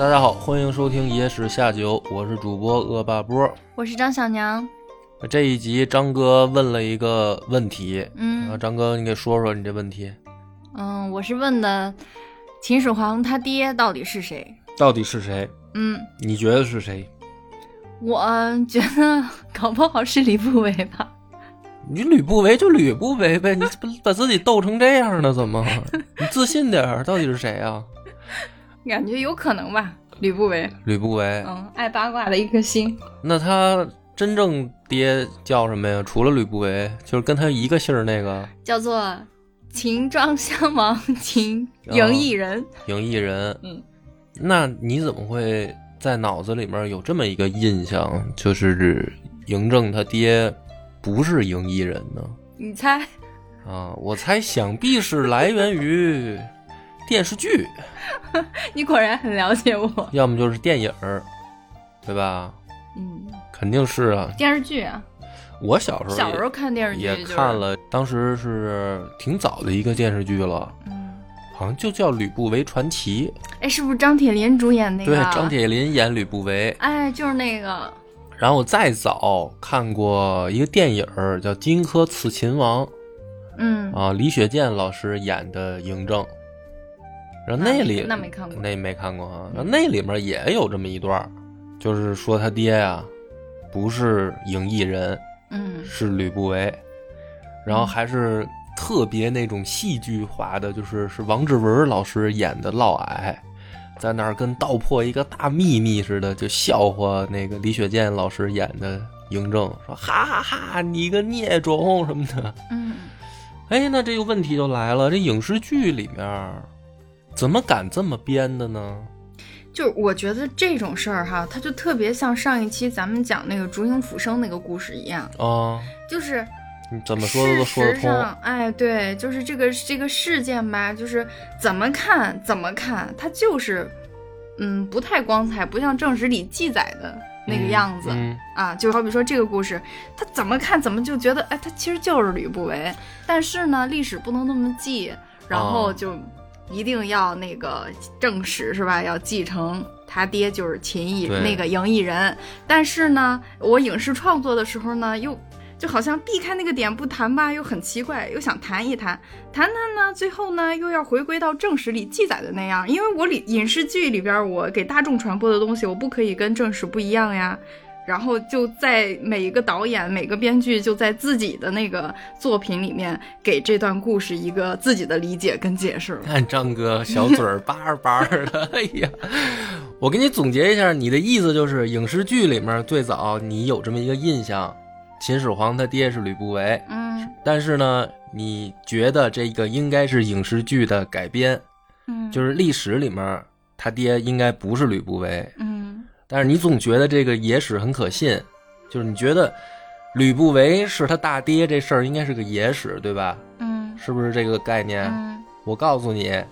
大家好，欢迎收听《野史下酒》，我是主播恶霸波。我是张小娘。这一集张哥问了一个问题，啊，嗯张哥你给说说你这问题嗯，我是问的秦始皇他爹到底是谁？到底是谁？嗯，你觉得是谁？我觉得搞不好是吕不韦吧。你吕不韦就吕不韦呗，你不把自己逗成这样呢？怎么？你自信点儿，到底是谁啊？感觉有可能吧，吕不韦。吕不韦，嗯，爱八卦的一颗心。那他真正爹叫什么呀？除了吕不韦，就是跟他一个姓儿那个叫做秦庄襄王秦嬴异人。嬴异人。嗯，那你怎么会在脑子里面有这么一个印象，就是嬴政他爹不是嬴异人呢？你猜？啊，我猜想必是来源于电视剧，你果然很了解我。要么就是电影儿，对吧？嗯，肯定是啊。电视剧啊，我小时候小时候看电视剧、也就是、看。了，当时是挺早的一个电视剧了，嗯，好像就叫《吕不韦传奇哎，是不是张铁林主演那》，个？对，张。铁林演吕不韦。哎，就是那个。然后我再早看过一个电影儿叫《荆轲刺秦王》嗯，啊，李雪健老师演的嬴政。然后那里那没看过。那没看过啊，然后那里面也有这么一段儿，就是说他爹呀、不是影艺人，嗯是吕不韦，然后还是特别那种戏剧化的，就是是王志文老师演的嫪毐，在那儿跟道破一个大秘密似的，就笑话那个李雪健老师演的嬴政，说哈哈哈，你个孽种什么的。嗯。哎，那这个问题就来了，这影视剧里面怎么敢这么编的呢？就我觉得这种事儿哈，它就特别像上一期咱们讲那个烛影斧声那个故事一样，啊，就是你怎么说的都说得通。哎，对，就是这个这个事件吧，就是怎么看怎么看，它就是，嗯，不太光彩，不像正史里记载的那个样子、嗯啊。就好比说这个故事，他怎么看怎么就觉得，哎，他其实就是吕不韦，但是呢，历史不能那么记，然后哦就一定要那个正史是吧？要继承他爹就是秦艺那个嬴异人，但是呢，我影视创作的时候呢，又就好像避开那个点不谈吧，又很奇怪，又想谈一谈，谈谈呢，最后呢又要回归到正史里记载的那样，因为我里影视剧里边我给大众传播的东西，我不可以跟正史不一样呀。然后就在每一个导演、每个编剧就在自己的那个作品里面给这段故事一个自己的理解跟解释。看张哥小嘴儿叭叭的，哎呀，我给你总结一下，你的意思就是影视剧里面最早你有这么一个印象，秦始皇他爹是吕不韦，嗯。但是呢，你觉得这个应该是影视剧的改编，嗯，就是历史里面他爹应该不是吕不韦，嗯但是你总觉得这个野史很可信，就是你觉得吕不韦是他大爹这事儿应该是个野史，对吧？嗯是不是这个概念？嗯，我告诉你，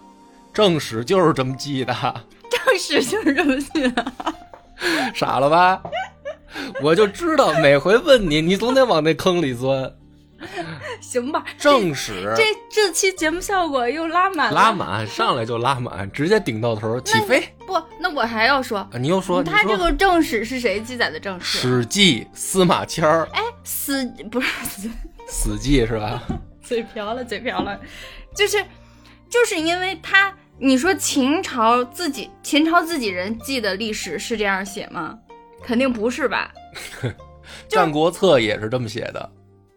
正史就是这么记的，正史就是这么记的。傻了吧？我就知道每回问你，你总得往那坑里钻。行吧，正史这这期节目效果又拉满了。拉满，上来就拉满，直接顶到头起飞。不，那我还要说，啊你又说，他这个正史是谁记载的正《史？史记》司马迁儿哎，死不是死，死记是吧？嘴瓢了，嘴瓢了，就是就是因为他，你说秦朝自己秦朝自己人记的历史是这样写吗？肯定不是吧？《战国策》也是这么写的。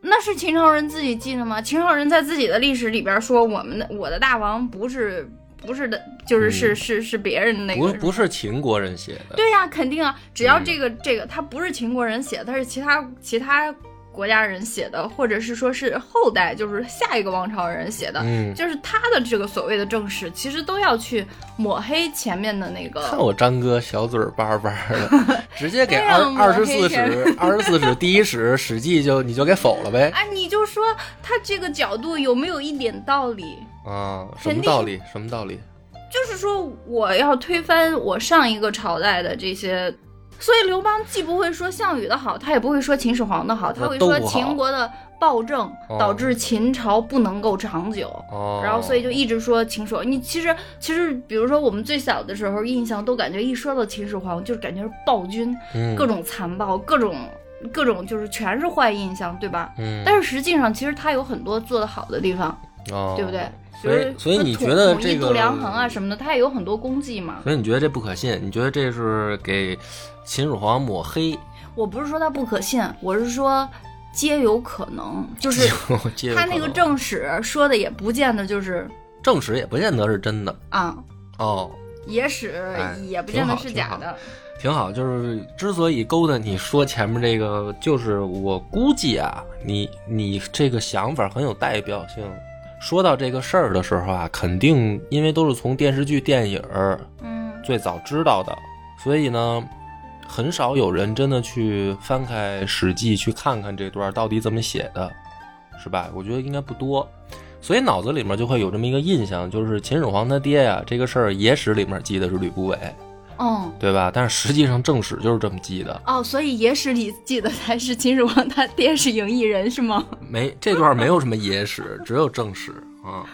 那是秦朝人自己记的吗？秦朝人在自己的历史里边说，我们的我的大王不是不是的，就是是、嗯。是是别人的那个不是不是秦国人写的，对呀、肯定啊，只要嗯。这个、这个，他不是秦国人写的，他是其他其他国家人写的，或者是说是后代，就是下一个王朝人写的，嗯，就是他的这个所谓的正史，其实都要去抹黑前面的那个看。我张哥小嘴儿叭叭的，直接给二二十四史、二十四史第一史《史记》就你就给否了呗？哎，你就说他这个角度有没有一点道理？啊，什么道理？什么道理？就是说，我要推翻我上一个朝代的这些所以刘邦既不会说项羽的好，他也不会说秦始皇的好，他会说秦国的暴政哦导致秦朝不能够长久。哦，然后，所以就一直说秦始皇。你其实其实，比如说我们最小的时候，印象都感觉一说到秦始皇，就是感觉是暴君，嗯各种残暴，各种各种就是全是坏印象，对吧？嗯，但是实际上，其实他有很多做的好的地方，哦对不对？所以所以你觉得这个度量衡啊什么的，他也有很多功绩嘛。所以你觉得这不可信？你觉得这是给秦始皇抹黑？我不是说他不可信，我是说皆有可能，就是 他那个正史说的也不见得就是正史也不见得是真的啊，哦。野史哎也不见得是假的。挺好，就是之所以勾搭你说前面这个，就是我估计啊，你你这个想法很有代表性。说到这个事儿的时候啊，肯定因为都是从电视剧、电影儿嗯。最早知道的，所以呢，很少有人真的去翻开《史记》去看看这段到底怎么写的，是吧？我觉得应该不多，所以脑子里面就会有这么一个印象，就是秦始皇他爹呀，这个事儿野史里面记的是吕不韦，嗯对吧？但是实际上正史就是这么记的，哦，所以野史里记的才是秦始皇他爹是赢异人是吗？没这段没有什么野史，只有正史啊。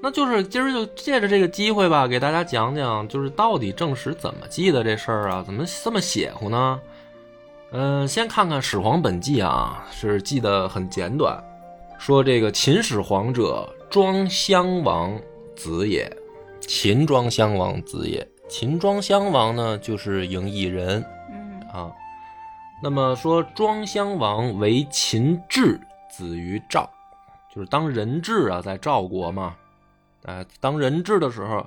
那就是今儿就借着这个机会吧，给大家讲讲，就是到底正史怎么记的这事儿啊？怎么这么邪乎呢？嗯、先看看《始皇本纪》啊，是记得很简短，说这个秦始皇者，庄襄王子也，秦庄襄王子也。秦庄襄王呢，就是嬴异人，嗯啊。那么说，庄襄王为秦质子于赵，就是当人质啊，在赵国嘛，啊，当人质的时候，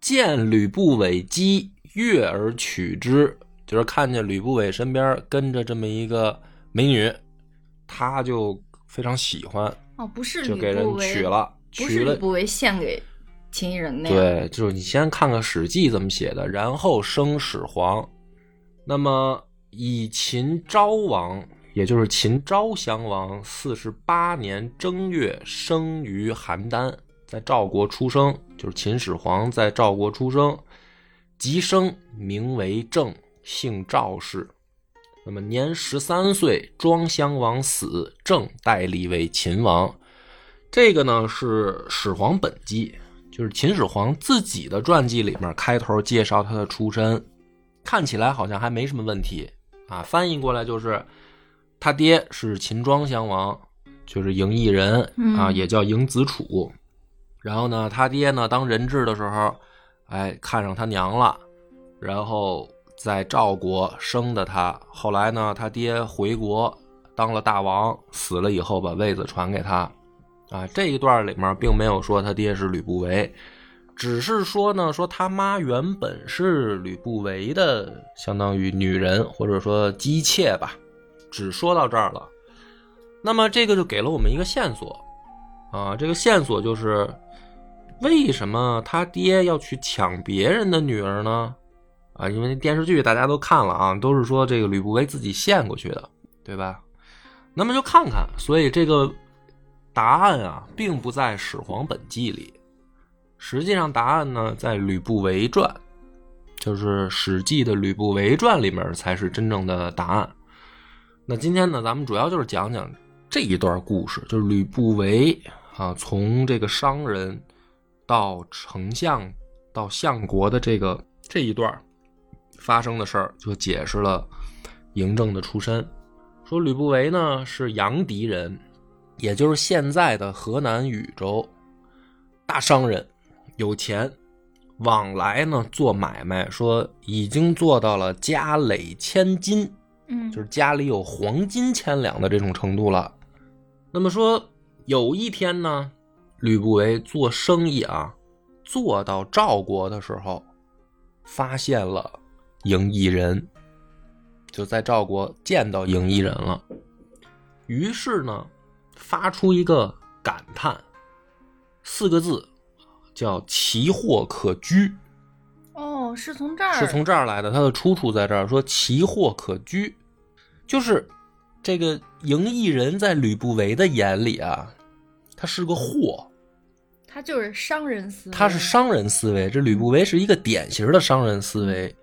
见吕不韦姬，悦而娶之，就是看见吕不韦身边跟着这么一个美女，他就非常喜欢，哦，不是吕就给人娶，了，不娶了是吕不韦献给秦人那样。对，就是你先看看《史记》怎么写的，然后生始皇。那么以秦昭王，也就是秦昭襄王四十八年正月生于邯郸，在赵国出生，就是秦始皇在赵国出生，即生，名为郑，姓赵氏。那么年十三岁，庄襄王死，郑代立为秦王。这个呢是《始皇本纪》，就是秦始皇自己的传记里面开头介绍他的出身，看起来好像还没什么问题啊。翻译过来就是他爹是秦庄襄王，就是嬴异人啊，嗯也叫嬴子楚。然后呢，他爹呢当人质的时候，哎，看上他娘了，然后在赵国生的他。后来呢，他爹回国当了大王，死了以后把位子传给他。啊，这一段里面并没有说他爹是吕不韦，只是说呢，说他妈原本是吕不韦的，相当于女人或者说姬妾吧，只说到这儿了。那么这个就给了我们一个线索，啊，这个线索就是为什么他爹要去抢别人的女儿呢？啊，因为电视剧大家都看了啊，都是说这个吕不韦自己献过去的，对吧？那么就看看，所以这个答案啊，并不在《始皇本纪》里，实际上答案呢在《吕不韦传》，就是《史记》的《吕不韦传》里面才是真正的答案。那今天呢，咱们主要就是讲讲这一段故事，就是吕不韦啊，从这个商人到丞相到相国的这个这一段发生的事儿，就解释了嬴政的出身。说吕不韦呢是阳翟人，也就是现在的河南禹州，大商人，有钱，往来呢做买卖，说已经做到了家累千金，嗯，就是家里有黄金千两的这种程度了。那么说有一天呢，吕不韦做生意啊，做到赵国的时候，发现了赢异人，就在赵国见到赢异人了。于是呢，发出一个感叹，四个字，叫“奇货可居”。哦，是从这儿，是从这儿来的，它的出处在这儿，说奇货可居，就是这个赢异人在吕不韦的眼里啊，他是个货，他就是商人思维，他是商人思维，这吕不韦是一个典型的商人思维，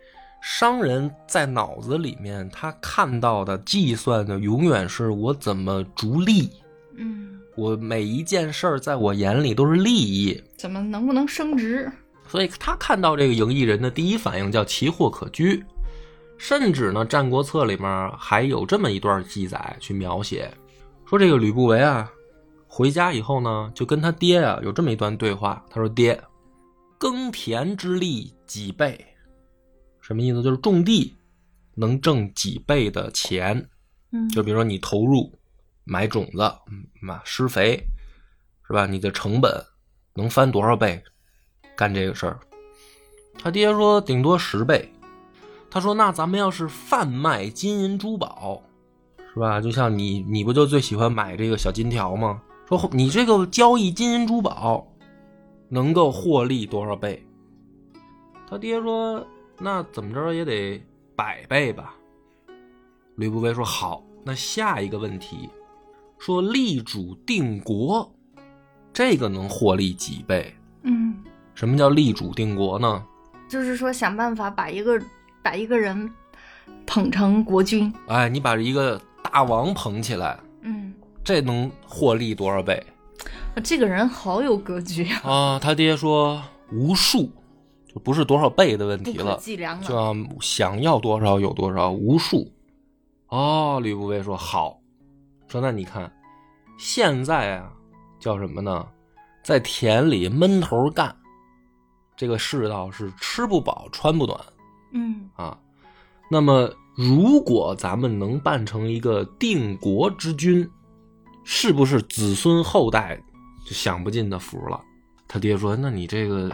商人在脑子里面，他看到的、计算的，永远是我怎么逐利。嗯，我每一件事儿，在我眼里都是利益，怎么能不能升值？所以他看到这个赢异人的第一反应叫奇货可居。甚至呢，《战国策》里面还有这么一段记载去描写，说这个吕不韦啊，回家以后呢，就跟他爹啊有这么一段对话。他说：“爹，耕田之利几倍？什么意思？就是种地能挣几倍的钱。嗯就比如说你投入买种子、嗯买施肥，是吧？你的成本能翻多少倍？干这个事儿。”他爹说：“顶多十倍。”他说：“那咱们要是贩卖金银珠宝，是吧？就像你，你不就最喜欢买这个小金条吗？说你这个交易金银珠宝，能够获利多少倍？”他爹说：“那怎么着也得百倍吧。”吕不韦说：“好，那下一个问题，说立主定国，这个能获利几倍？嗯，什么叫立主定国呢？就是说想办法把一个把一个人捧成国君。哎，你把一个大王捧起来，嗯，这能获利多少倍这个人好有格局啊，啊？他爹说无数，就不是多少倍的问题了，计量就了。要想要多少有多少，无数。哦，吕不韦说好，说那你看，现在啊，叫什么呢？在田里闷头干，这个世道是吃不饱穿不暖嗯啊。那么，如果咱们能办成一个定国之君，是不是子孙后代就享不尽的福了？他爹说：“那你这个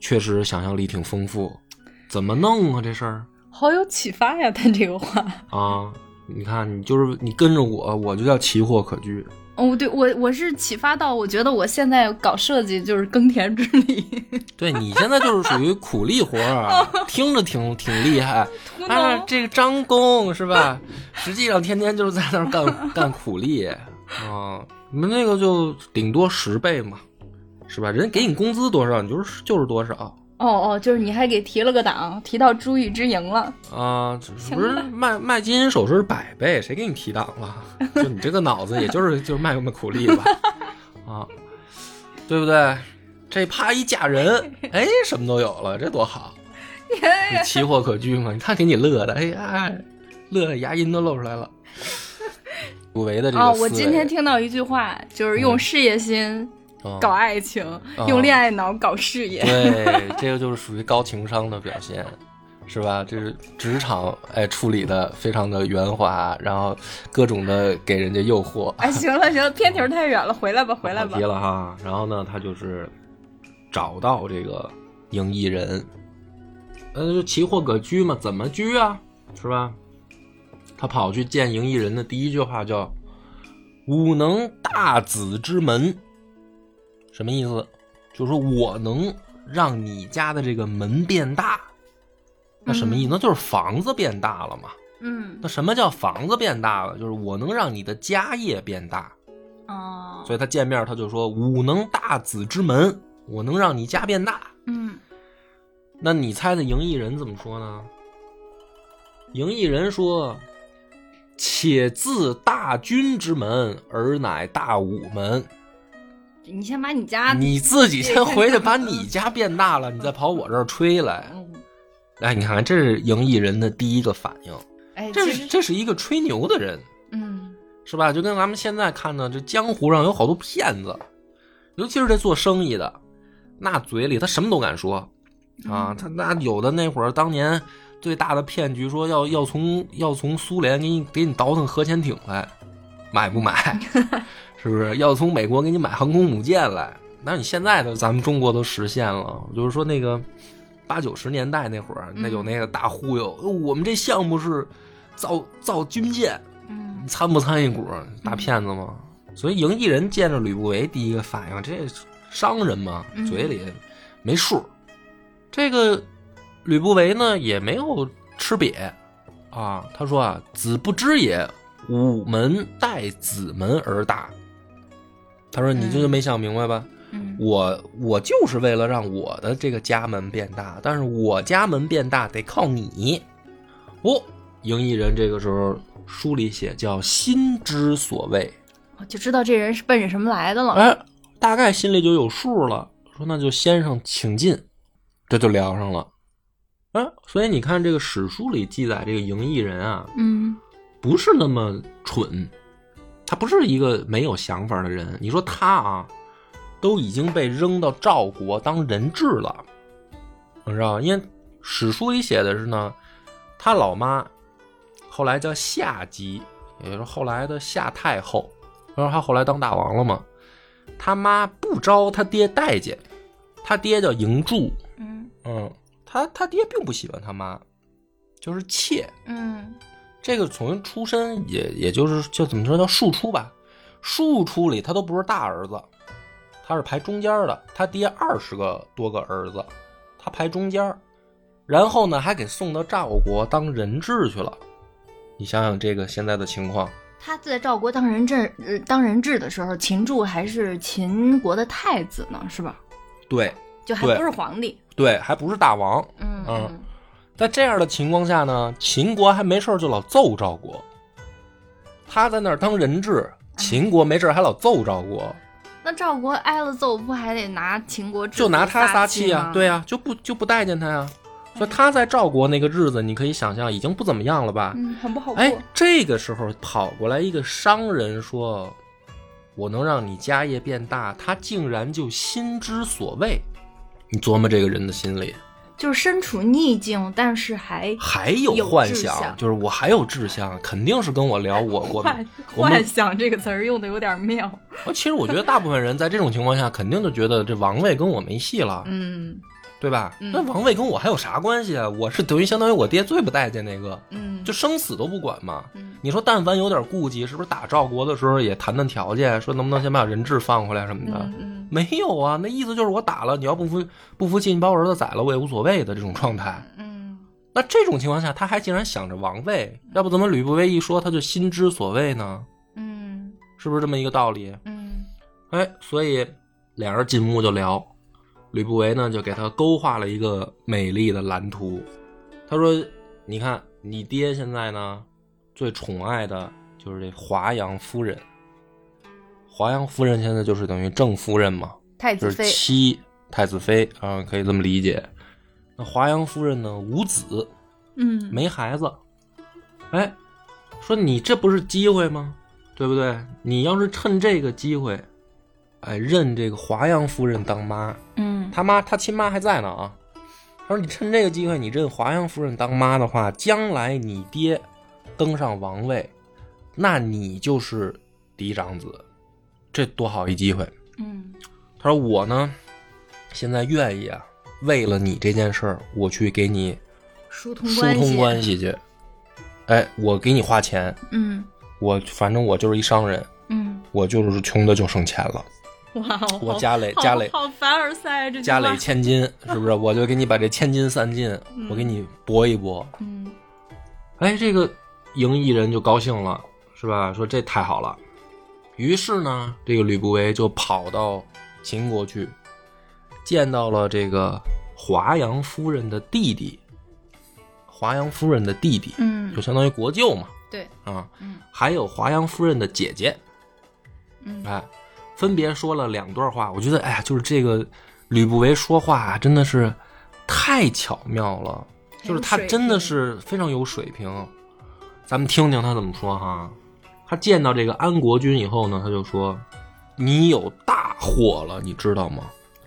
确实想象力挺丰富，怎么弄啊？这事儿好有启发呀，他这个话。啊，你看，你就是你跟着我，我就叫奇货可居。哦，对我我是启发到，我觉得我现在搞设计就是耕田之力，对你现在就是属于苦力活儿啊，听着挺挺厉害。图啊，这个张工是吧？实际上天天就是在那儿干干苦力啊。你们那个就顶多十倍嘛，是吧？人给你工资多少，你就是就是多少哦哦，就是你还给提了个档，提到珠玉之营了。啊。不是卖卖金银首饰是百倍，谁给你提档了？就你这个脑子，也就是就是卖卖苦力吧，啊，对不对？这啪一嫁人，哎，什么都有了，这多好！你奇货可居嘛？你看给你乐的，哎呀，乐的牙龈都露出来了。古维的这个哦，我今天听到一句话，就是用事业心嗯搞爱情，用恋爱脑搞事业。对，这个就是属于高情商的表现，是吧？这是职场哎处理的非常的圆滑，然后各种的给人家诱惑。哎，行了行了，偏题儿太远了，回来吧回来吧跑题。了哈。然后呢，他就是找到这个赢异人，呃，就奇货可居嘛，怎么居啊？是吧？他跑去见赢异人的第一句话叫“吾能大子之门”，什么意思？就是说我能让你家的这个门变大。那什么意思？那就是房子变大了嘛。嗯那什么叫房子变大了？就是我能让你的家业变大。哦，所以他见面他就说：“吾能大子之门，我能让你家变大。嗯”那你猜猜赢异人怎么说呢？赢异人说：“且自大军之门，而乃大武门。你先把你家你自己先回去把你家变大了，你再跑我这儿吹来。嗯哎，你看看，这是赢异人的第一个反应。哎，这是这是一个吹牛的人，嗯是吧？就跟咱们现在看的，这江湖上有好多骗子，尤其是这做生意的，那嘴里他什么都敢说啊。他那有的那会儿当年最大的骗局，说要要从要从苏联给你给你倒腾核潜艇来，买不买？是不是？要从美国给你买航空母舰来？那你现在的咱们中国都实现了，就是说那个八九十年代那会儿，那有那个大忽悠，呃我们这项目是造造军舰。参不参一股？大骗子吗？所以赢异人见着吕不韦，第一个反应，这商人嘛，嗯嘴里没数。这个吕不韦呢，也没有吃瘪啊。他说啊：“子不知也，吾门待子门而大。”他说：“你就是没想明白吧？嗯我我就是为了让我的这个家门变大，但是我家门变大得靠你。哦，赢异人这个时候书里写叫心之所谓，我就知道这人是奔着什么来的了。哎，大概心里就有数了。说那就先生请进，这就聊上了。啊，所以你看这个史书里记载这个赢异人啊，嗯不是那么蠢，他不是一个没有想法的人。你说他啊，都已经被扔到赵国当人质了，你知道吗？因为史书里写的是呢，他老妈后来叫夏姬，也就是后来的夏太后，然后他后来当大王了嘛。他妈不招他爹待见，他爹叫嬴柱，嗯嗯，他他爹并不喜欢他妈，就是妾。嗯这个从出身也也就是就怎么说叫庶出吧，庶出里他都不是大儿子，他是排中间的，他爹二十个多个儿子，他排中间，然后呢还给送到赵国当人质去了，你想想这个现在的情况，他在赵国当人质，呃，当人质的时候，秦柱还是秦国的太子呢，是吧？对对就还不是皇帝。对，还不是大王，嗯嗯在这样的情况下呢，秦国还没事儿就老揍赵国，他在那儿当人质，秦国没事儿还老揍赵国。那赵国挨了揍，不还得拿秦国就拿他撒气气啊，对呀、啊，就不就不待见他呀。所以他在赵国那个日子，你可以想象已经不怎么样了吧？嗯，很不好过。哎，这个时候跑过来一个商人说：“我能让你家业变大。”他竟然就心之所谓。你琢磨这个人的心里，就是身处逆境，但是还还有有幻想，就是我还有志向，肯定是跟我聊我 我幻幻想这个词儿用的有点妙。呃其实我觉得大部分人在这种情况下，肯定就觉得这王位跟我没戏了。嗯对吧？嗯那王位跟我还有啥关系啊？我是等于相当于我爹最不待见那个，嗯，就生死都不管嘛。嗯你说但凡有点顾忌，是不是打赵国的时候也谈谈条件，说能不能先把人质放回来什么的？没有啊，那意思就是我打了，你要不服不服气，你把我儿子宰了，我也无所谓的这种状态。嗯那这种情况下，他还竟然想着王位，要不怎么吕不韦一说他就心之所谓呢？嗯是不是这么一个道理？嗯哎，所以俩人进屋就聊，吕不韦呢就给他勾画了一个美丽的蓝图。他说：“你看，你爹现在呢，最宠爱的就是这华阳夫人。华阳夫人现在就是等于正夫人嘛，就是太子妃。妻太子妃啊，可以这么理解。那华阳夫人呢，无子，嗯，没孩子。哎，说你这不是机会吗？对不对？你要是趁这个机会，哎，认这个华阳夫人当妈，嗯他妈他亲妈还在呢啊。他说你趁这个机会，你认华阳夫人当妈的话，将来你爹登上王位，那你就是嫡长子，这多好一机会。嗯他说我呢，现在愿意啊，为了你这件事儿，我去给你疏通疏关系。通关系去。哎，我给你花钱，嗯我反正我就是一商人，嗯，我就是穷的就剩钱了。哇哦，我家里好家里好凡尔赛啊这句家里话千金，是不是？我就给你把这千金散尽，我给你搏一搏。嗯哎，这个赢异人就高兴了，是吧？说这太好了。于是呢，这个吕不韦就跑到秦国去，见到了这个华阳夫人的弟弟。华阳夫人的弟弟，嗯就相当于国舅嘛，对，啊，嗯还有华阳夫人的姐姐，嗯哎，分别说了两段话。我觉得，哎呀，就是这个吕不韦说话啊真的是太巧妙了，就是他真的是非常有水平。咱们听听他怎么说哈。他见到这个安国君以后呢，他就说：“你有大祸了，你知道吗？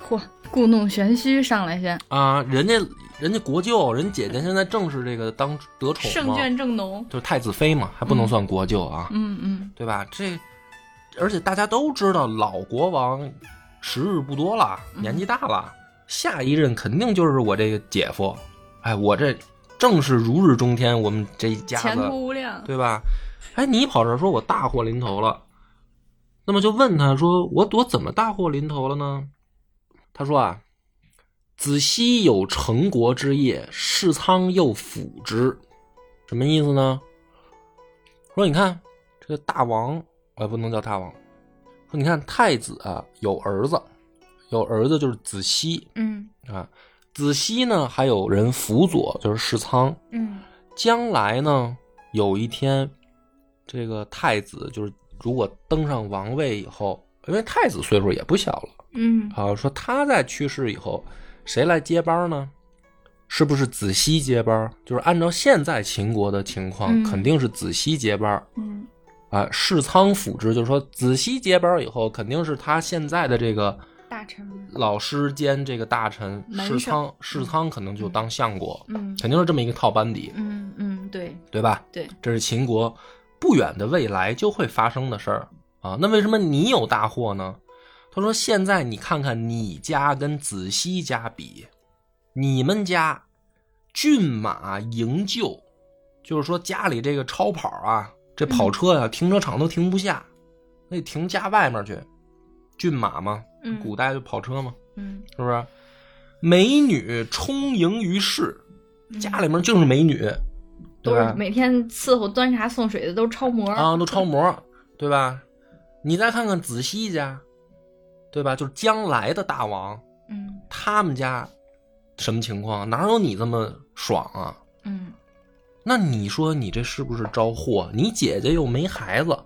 嚯，故弄玄虚上来先，啊，人家人家国舅，人姐姐现在正是这个当得宠胜嘛，券正浓。就是太子妃嘛，还不能算国舅啊。嗯嗯对吧？这，而且大家都知道，老国王时日不多了，年纪大了，下一任肯定就是我这个姐夫。哎，我这正是如日中天，我们这一家前子，途无量。对吧？哎，你跑这儿说我大祸临头了，那么就问他说，我我怎么大祸临头了呢？他说啊，子熙有成国之业，世仓又辅之，什么意思呢？说你看这个大王，哎，不能叫大王。说你看太子啊有儿子，有儿子就是子熙嗯啊。子熙呢，还有人辅佐，就是世仓。嗯将来呢，有一天，这个太子就是如果登上王位以后，因为太子岁数也不小了嗯啊，说他在去世以后，谁来接班呢？是不是子熙接班？就是按照现在秦国的情况，嗯肯定是子熙接班嗯啊。世仓辅之，就是说子熙接班以后，肯定是他现在的这个大臣老师兼这个大臣世仓，世仓可能就当相国，嗯肯定是这么一个套班底，嗯嗯对对吧？对这是秦国不远的未来就会发生的事儿啊。那为什么你有大祸呢？他说：“现在你看看你家跟子熙家比，你们家骏马营救，就是说家里这个超跑啊，这跑车呀、停车场都停不下，那停家外面去。骏马嘛，嗯古代就跑车嘛，嗯是不是？美女充盈于世，家里面就是美女？都是每天伺候端茶送水的都是超模啊，都超 模，对吧？你再看看子熙家，对吧？就是将来的大王，嗯他们家什么情况？哪有你这么爽啊？嗯那你说你这是不是招祸？你姐姐又没孩子，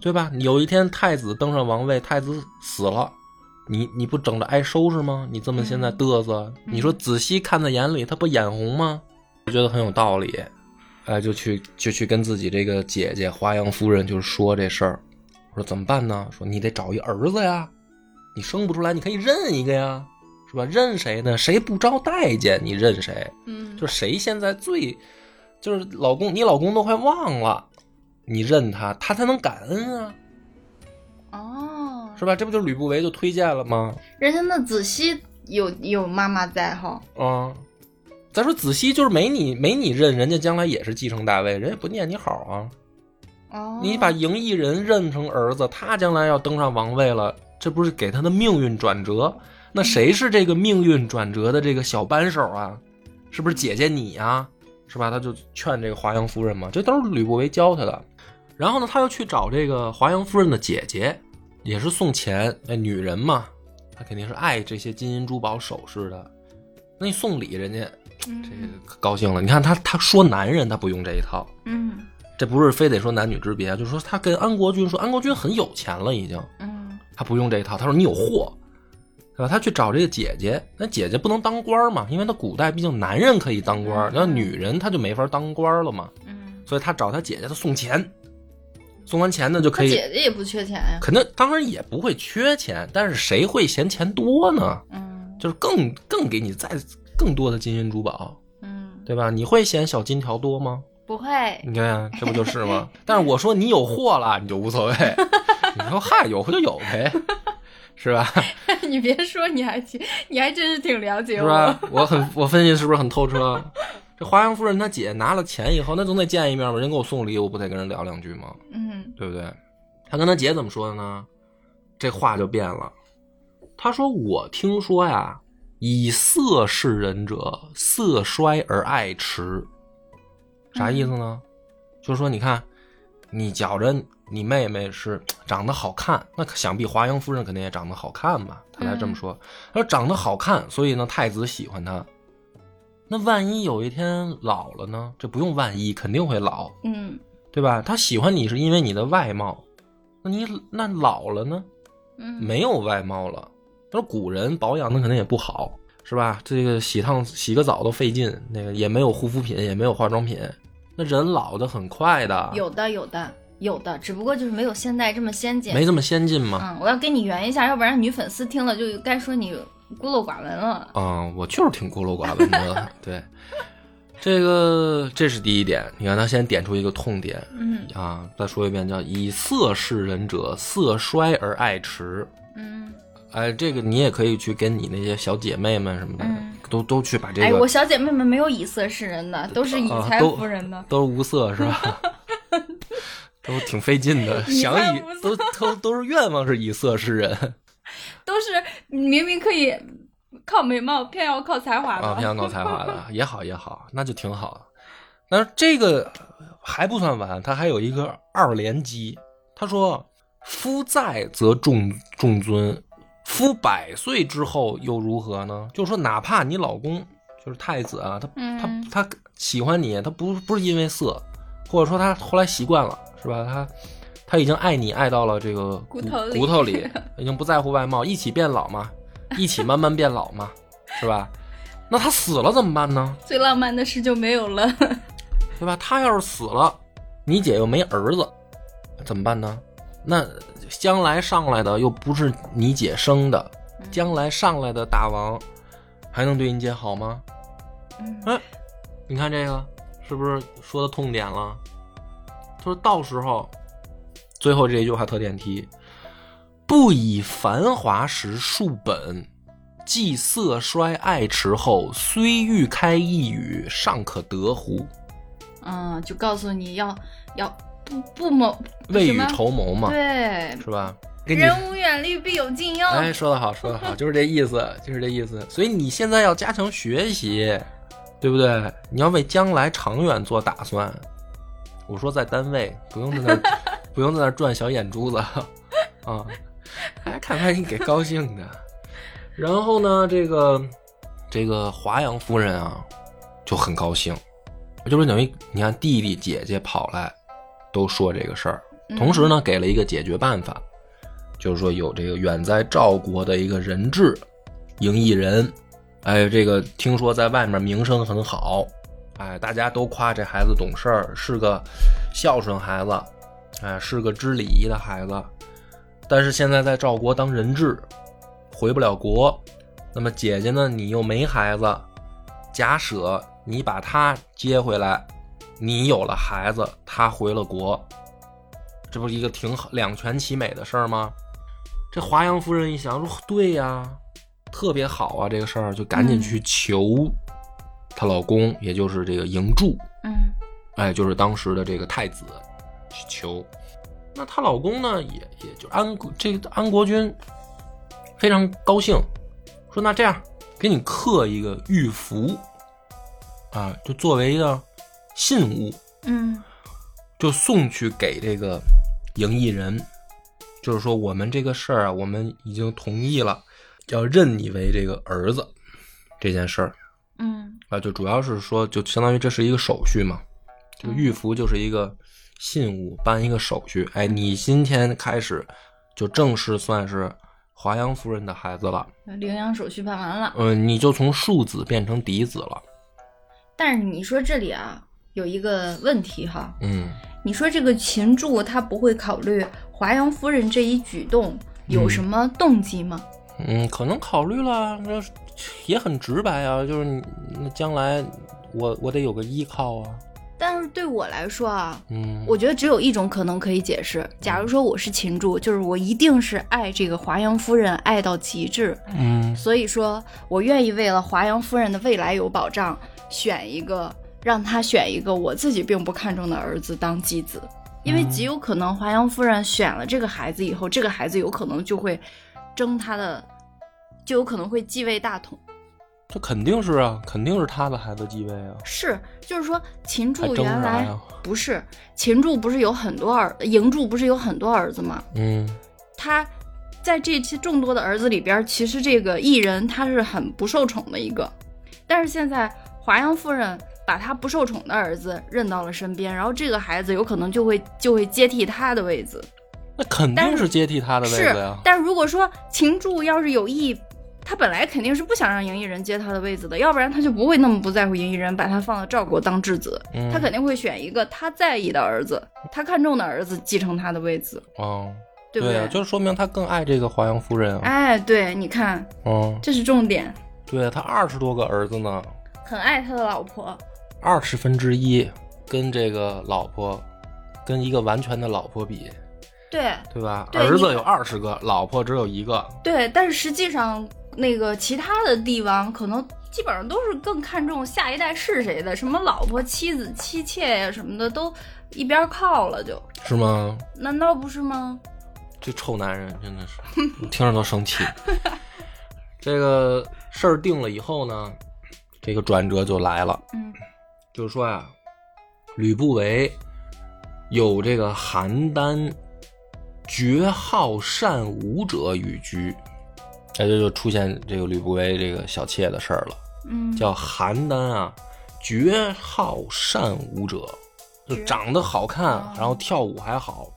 对吧？有一天太子登上王位，太子死了，你你不整着挨收拾吗？你这么现在嗯嘚瑟，你说子熙看在眼里，他不眼红吗？我觉得很有道理，哎，就去就去跟自己这个姐姐华阳夫人就说这事儿，我说怎么办呢？说你得找一儿子呀，你生不出来，你可以认一个呀，是吧？认谁呢？谁不招待见，你认谁？嗯就谁现在最，就是老公，你老公都快忘了，你认他，他才能感恩啊，哦，是吧？这不就是吕不韦就推荐了吗？人家那子熙有有妈妈在哈，啊，再说子熙就是没你没你认，人家将来也是继承大位，人家不念你好啊。哦，你把嬴异人认成儿子，他将来要登上王位了，这不是给他的命运转折？那谁是这个命运转折的这个小扳手啊？是不是姐姐你呀、是吧？他就劝这个华阳夫人嘛，这都是吕不韦教他的。然后呢，他又去找这个华阳夫人的姐姐，也是送钱。哎女人嘛，她肯定是爱这些金银珠宝首饰的。那你送礼，人家嗯这个可高兴了。你看他他说男人他不用这一套，嗯这不是非得说男女之别，就是说他跟安国君说，安国君很有钱了已经，嗯他不用这一套。他说你有货，对吧？他去找这个姐姐，那姐姐不能当官嘛，因为他古代毕竟男人可以当官，嗯那女人她就没法当官了嘛。嗯，所以他找他姐姐，他送钱，送完钱呢就可以，姐姐也不缺钱呀，肯定当然也不会缺钱，但是谁会嫌钱多呢？嗯就是更更给你再更多的金银珠宝，嗯，对吧？你会嫌小金条多吗？不会，你看，这不就是吗？但是我说你有货了，你就无所谓。你说嗨，有货就有呗，是吧？你别说，你还挺，你还真是挺了解我，是吧？我很我分析是不是很透彻？这华阳夫人她姐拿了钱以后，那总得见一面吧？人给我送礼，我不得跟人聊两句吗？嗯对不对？她跟她姐怎么说的呢？这话就变了。她说：“我听说呀，以色示人者，色衰而爱弛。啥意思呢？就是说，你看，你觉着你妹妹是长得好看，那想必华阳夫人肯定也长得好看吧？他才这么说。他说长得好看，所以呢，太子喜欢她。那万一有一天老了呢？这不用万一，肯定会老。嗯对吧？他喜欢你是因为你的外貌，那你那老了呢？嗯，没有外貌了。他说古人保养的可能也不好，是吧？这个洗趟洗个澡都费劲，那个也没有护肤品，也没有化妆品，那人老的很快的，有的有的有的，只不过就是没有现在这么先进。没这么先进吗？嗯，我要跟你圆一下，要不然女粉丝听了就该说你孤陋寡闻了。嗯、我就是挺孤陋寡闻的。对，这个这是第一点。你看他先点出一个痛点嗯啊，再说一遍，叫以色示人者，色衰而爱弛。嗯，哎，这个你也可以去跟你那些小姐妹们什么的，嗯都都去把这哎，个、我小姐妹们没有以色示人的，都是以财服人的。都是无色是吧？都挺费劲的，想以都都都是愿望是以色示人 都是明明可以靠美貌，偏要靠才华的。啊，偏要靠才华的 也好也好，那就挺好。但是这个还不算完，他还有一个二连击。他说：“夫在则重重尊，夫百岁之后又如何呢？就是说，哪怕你老公就是太子啊，他嗯他他喜欢你，他不不是因为色，或者说他后来习惯了，是吧？他他已经爱你爱到了这个骨头里骨头里，已经不在乎外貌，一起变老嘛，一起慢慢变老嘛，是吧？那他死了怎么办呢？最浪漫的事就没有了。对吧？他要是死了，你姐又没儿子，怎么办呢？那将来上来的又不是你姐生的，将来上来的大王还能对你姐好吗？嗯哎，你看这个是不是说的痛点了？他说到时候，最后这一句话特点题：不以繁华时树本，既色衰爱弛后，虽欲开一语，尚可得乎？嗯，就告诉你要要不不谋未雨绸缪嘛，对，是吧？人无远虑，必有近忧。哎，说得好，说得好，就是这意思，就是这意思。所以你现在要加强学习，对不对？你要为将来长远做打算。我说在单位不用在那儿，不用在那儿转小眼珠子啊，哎，看把你给高兴的。然后呢，这个这个华阳夫人啊就很高兴，就是等于你看弟弟姐姐跑来都说这个事儿，同时呢给了一个解决办法。就是说有这个远在赵国的一个人质，赢异人，哎，这个听说在外面名声很好，哎，大家都夸这孩子懂事儿，是个孝顺孩子，哎，是个知礼仪的孩子。但是现在在赵国当人质，回不了国。那么姐姐呢，你又没孩子，假设你把他接回来，你有了孩子，他回了国，这不是一个挺好两全其美的事儿吗？这华阳夫人一想说：“对呀，特别好啊，这个事儿就赶紧去求她老公，也就是这个嬴柱，嗯。哎，就是当时的这个太子去求。那她老公呢，也也就安国这个安国君非常高兴，说那这样给你刻一个玉符啊，就作为一个信物，嗯。就送去给这个赢异人，就是说我们这个事儿啊，我们已经同意了，要认你为这个儿子这件事儿嗯啊，就主要是说，就相当于这是一个手续嘛，这个玉符就是一个信物，办一个手续。哎，你今天开始就正式算是华阳夫人的孩子了，领养手续办完了。嗯，你就从庶子变成嫡子了，但是你说这里啊有一个问题哈，嗯。你说这个秦柱他不会考虑华阳夫人这一举动有什么动机吗？嗯，可能考虑了，这也很直白啊，就是你那将来我我得有个依靠啊。但是对我来说啊，嗯，我觉得只有一种可能可以解释。假如说我是秦柱，就是我一定是爱这个华阳夫人爱到极致，嗯所以说我愿意为了华阳夫人的未来有保障，选一个让她选一个我自己并不看重的儿子当继子，因为极有可能华阳夫人选了这个孩子以后，这个孩子有可能就会争他的，就有可能会继位大统。这肯定是啊，肯定是他的孩子继位啊。是，就是说秦柱原来不是秦柱，不是有很多儿，嬴柱不是有很多儿子吗？嗯他在这些众多的儿子里边，其实这个异人他是很不受宠的一个，但是现在华阳夫人把他不受宠的儿子认到了身边，然后这个孩子有可能就会就会接替他的位子。那肯定是接替他的位是子呀，。但如果说秦柱要是有意，他本来肯定是不想让赢异人接他的位子的，要不然他就不会那么不在乎赢异人，把他放到赵国当质子。嗯他肯定会选一个他在意的儿子，他看中的儿子继承他的位子，哦，对不对，就是说明他更爱这个华阳夫人啊。哎，对，你看，嗯，这是重点，对他二十多个儿子呢，很爱他的老婆。二十分之一跟这个老婆，跟一个完全的老婆比，对对吧？对儿子有二十个，老婆只有一个。对，但是实际上那个其他的帝王可能基本上都是更看重下一代是谁的，什么老婆、妻子、妻妾呀什么的都一边靠了就，是吗？难道不是吗？这臭男人真的是，我听着都生气。这个事儿定了以后呢，这个转折就来了，嗯就是说呀、吕不韦有这个邯郸绝好善舞者与居，那就就出现这个吕不韦这个小妾的事儿了，嗯，叫邯郸啊，绝好善舞者，就长得好看哦，然后跳舞还好，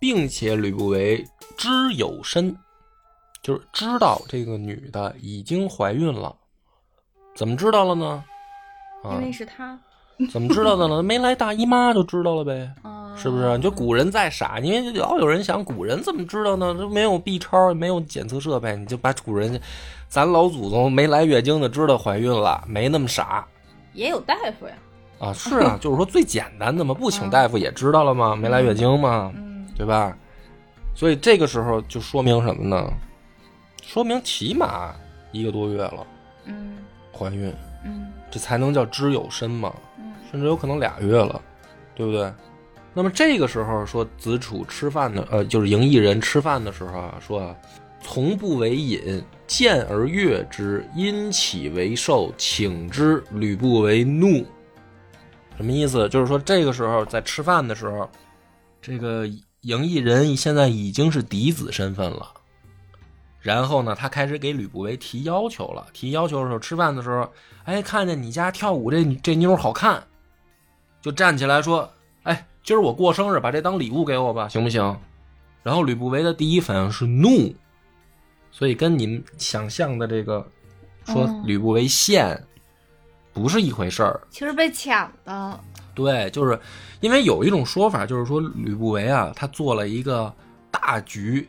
并且吕不韦知有身，就是知道这个女的已经怀孕了，怎么知道了呢？啊。因，为是他，怎么知道的呢？没来大姨妈就知道了呗。哦，是不是？就古人再傻，因为老有人想古人怎么知道呢？这没有 B 超，没有检测设备，你就把古人，咱老祖宗没来月经的知道怀孕了，没那么傻也有大夫呀，啊。是啊，就是说最简单的嘛，不请大夫也知道了吗？没来月经嘛，嗯对吧？所以这个时候就说明什么呢？说明起码一个多月了，嗯怀孕，嗯这才能叫知有身嘛。嗯甚至有可能俩月了，对不对？那么这个时候说子楚吃饭的，呃，就是赢异人吃饭的时候啊，说啊，从不为饮，见而悦之，因起为寿，请之。吕不为怒，什么意思？就是说这个时候在吃饭的时候，这个赢异人现在已经是嫡子身份了。然后呢，他开始给吕不韦提要求了。提要求的时候，吃饭的时候，哎，看见你家跳舞这这妞好看，就站起来说：“哎，今儿我过生日，把这当礼物给我吧，行不行？”然后吕不韦的第一反应是怒，所以跟你们想象的这个说哦吕不韦献不是一回事儿。其实被抢的，对，就是因为有一种说法，就是说吕不韦啊，他做了一个大局，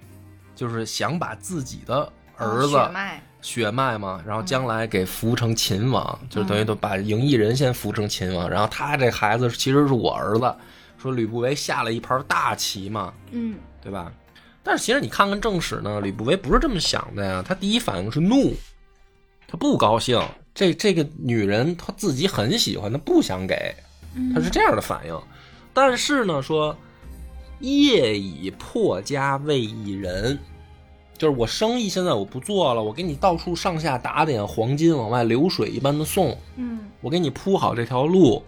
就是想把自己的儿子、血脉，血脉嘛，然后将来给扶成秦王，就是等于都把赢异人先扶成秦王，然后他这孩子其实是我儿子。说吕不韦下了一盘大棋嘛，嗯对吧？但是其实你看看正史呢，吕不韦不是这么想的呀，他第一反应是怒，他不高兴。这这个女人她自己很喜欢，她不想给，嗯他是这样的反应。但是呢，说夜已破家为一人，就是我生意现在我不做了，我给你到处上下打点黄金往外流水一般的送，嗯。我给你铺好这条路，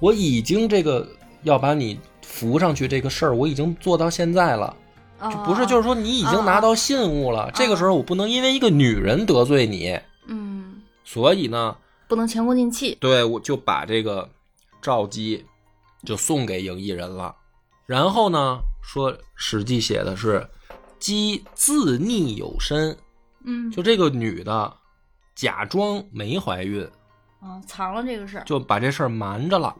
我已经这个要把你扶上去这个事儿，我已经做到现在了。哦。不是，就是说你已经拿到信物了，这个时候我不能因为一个女人得罪你，嗯，所以呢，不能前功尽弃，对我就把这个赵姬就送给影艺人了。然后呢，说《史记》写的是姬自溺有身，嗯，就这个女的假装没怀孕，啊藏了这个事儿，就把这事儿瞒着了。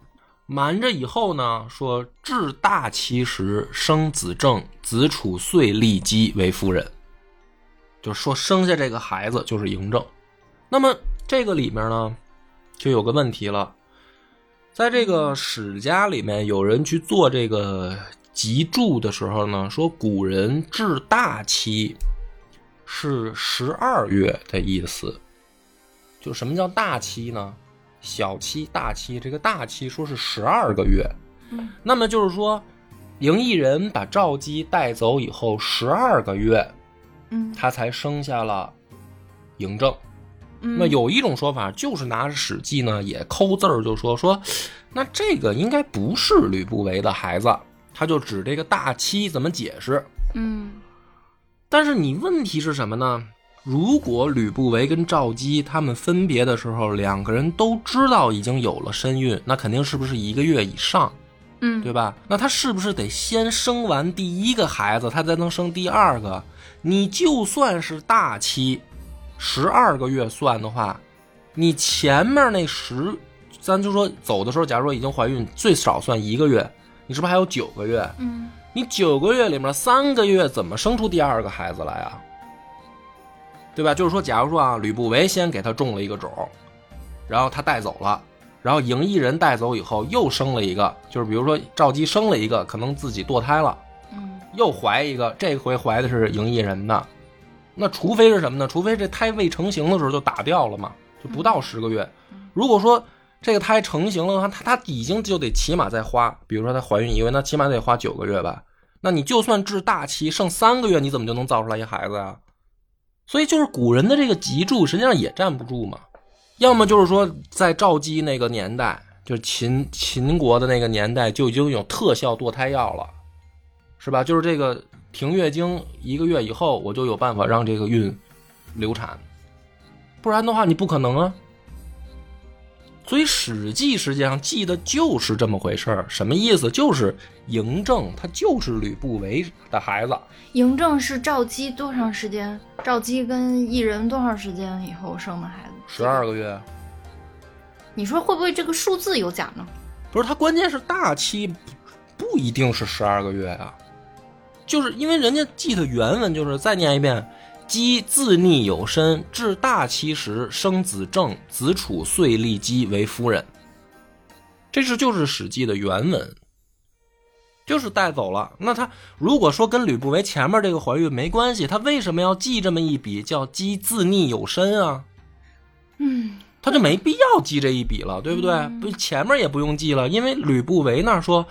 瞒着以后呢，说至大期时生子正，子楚遂立姬为夫人，就说生下这个孩子就是嬴政。那么这个里面呢，就有个问题了，在这个史家里面，有人去做这个集注的时候呢，说古人至大期是十二月的意思。就什么叫大期呢？小期、大期，这个大期说是十二个月，嗯那么就是说，嬴异人把赵姬带走以后十二个月，嗯他才生下了嬴政。嗯，那有一种说法，就是拿《史记》呢也抠字儿，就说说，那这个应该不是吕不韦的孩子，他就指这个大期怎么解释？嗯但是你问题是什么呢？如果吕不韦跟赵姬他们分别的时候，两个人都知道已经有了身孕，那肯定是不是一个月以上，嗯，对吧？那他是不是得先生完第一个孩子，他才能生第二个？你就算是大期，十二个月算的话，你前面那十，咱就说走的时候，假如说已经怀孕，最少算一个月，你是不是还有九个月？嗯你九个月里面三个月怎么生出第二个孩子来啊？对吧？就是说，假如说啊，吕不韦先给他种了一个种，然后他带走了，然后赢异人带走以后又生了一个，就是比如说赵姬生了一个，可能自己堕胎了，嗯又怀一个，这回怀的是赢异人的，那除非是什么呢？除非这胎未成型的时候就打掉了嘛，就不到十个月。如果说这个胎成型了的话，他他已经就得起码再花，比如说她怀孕一个月，那起码得花九个月吧。那你就算治大期剩三个月，你怎么就能造出来一孩子呀？所以就是古人的这个脊柱实际上也站不住嘛。要么就是说在赵姬那个年代，就是秦秦国的那个年代就已经有特效堕胎药了，是吧？就是这个停月经一个月以后，我就有办法让这个孕流产，不然的话你不可能啊。所以《史记》实际上记的就是这么回事儿，什么意思？就是嬴政他就是吕不韦的孩子，嬴政是赵姬多长时间？赵姬跟异人多长时间以后生的孩子？十二个月。你说会不会这个数字有假呢？不是，他关键是大期不一定是十二个月啊，就是因为人家记的原文就是再念一遍。姬自逆有身，至大期时生子正，子楚遂立姬为夫人。这是就是《史记》的原文，就是带走了。那他如果说跟吕不韦前面这个怀孕没关系，他为什么要记这么一笔叫姬自逆有身啊？嗯，他就没必要记这一笔了，对不对？不，前面也不用记了，因为吕不韦那说，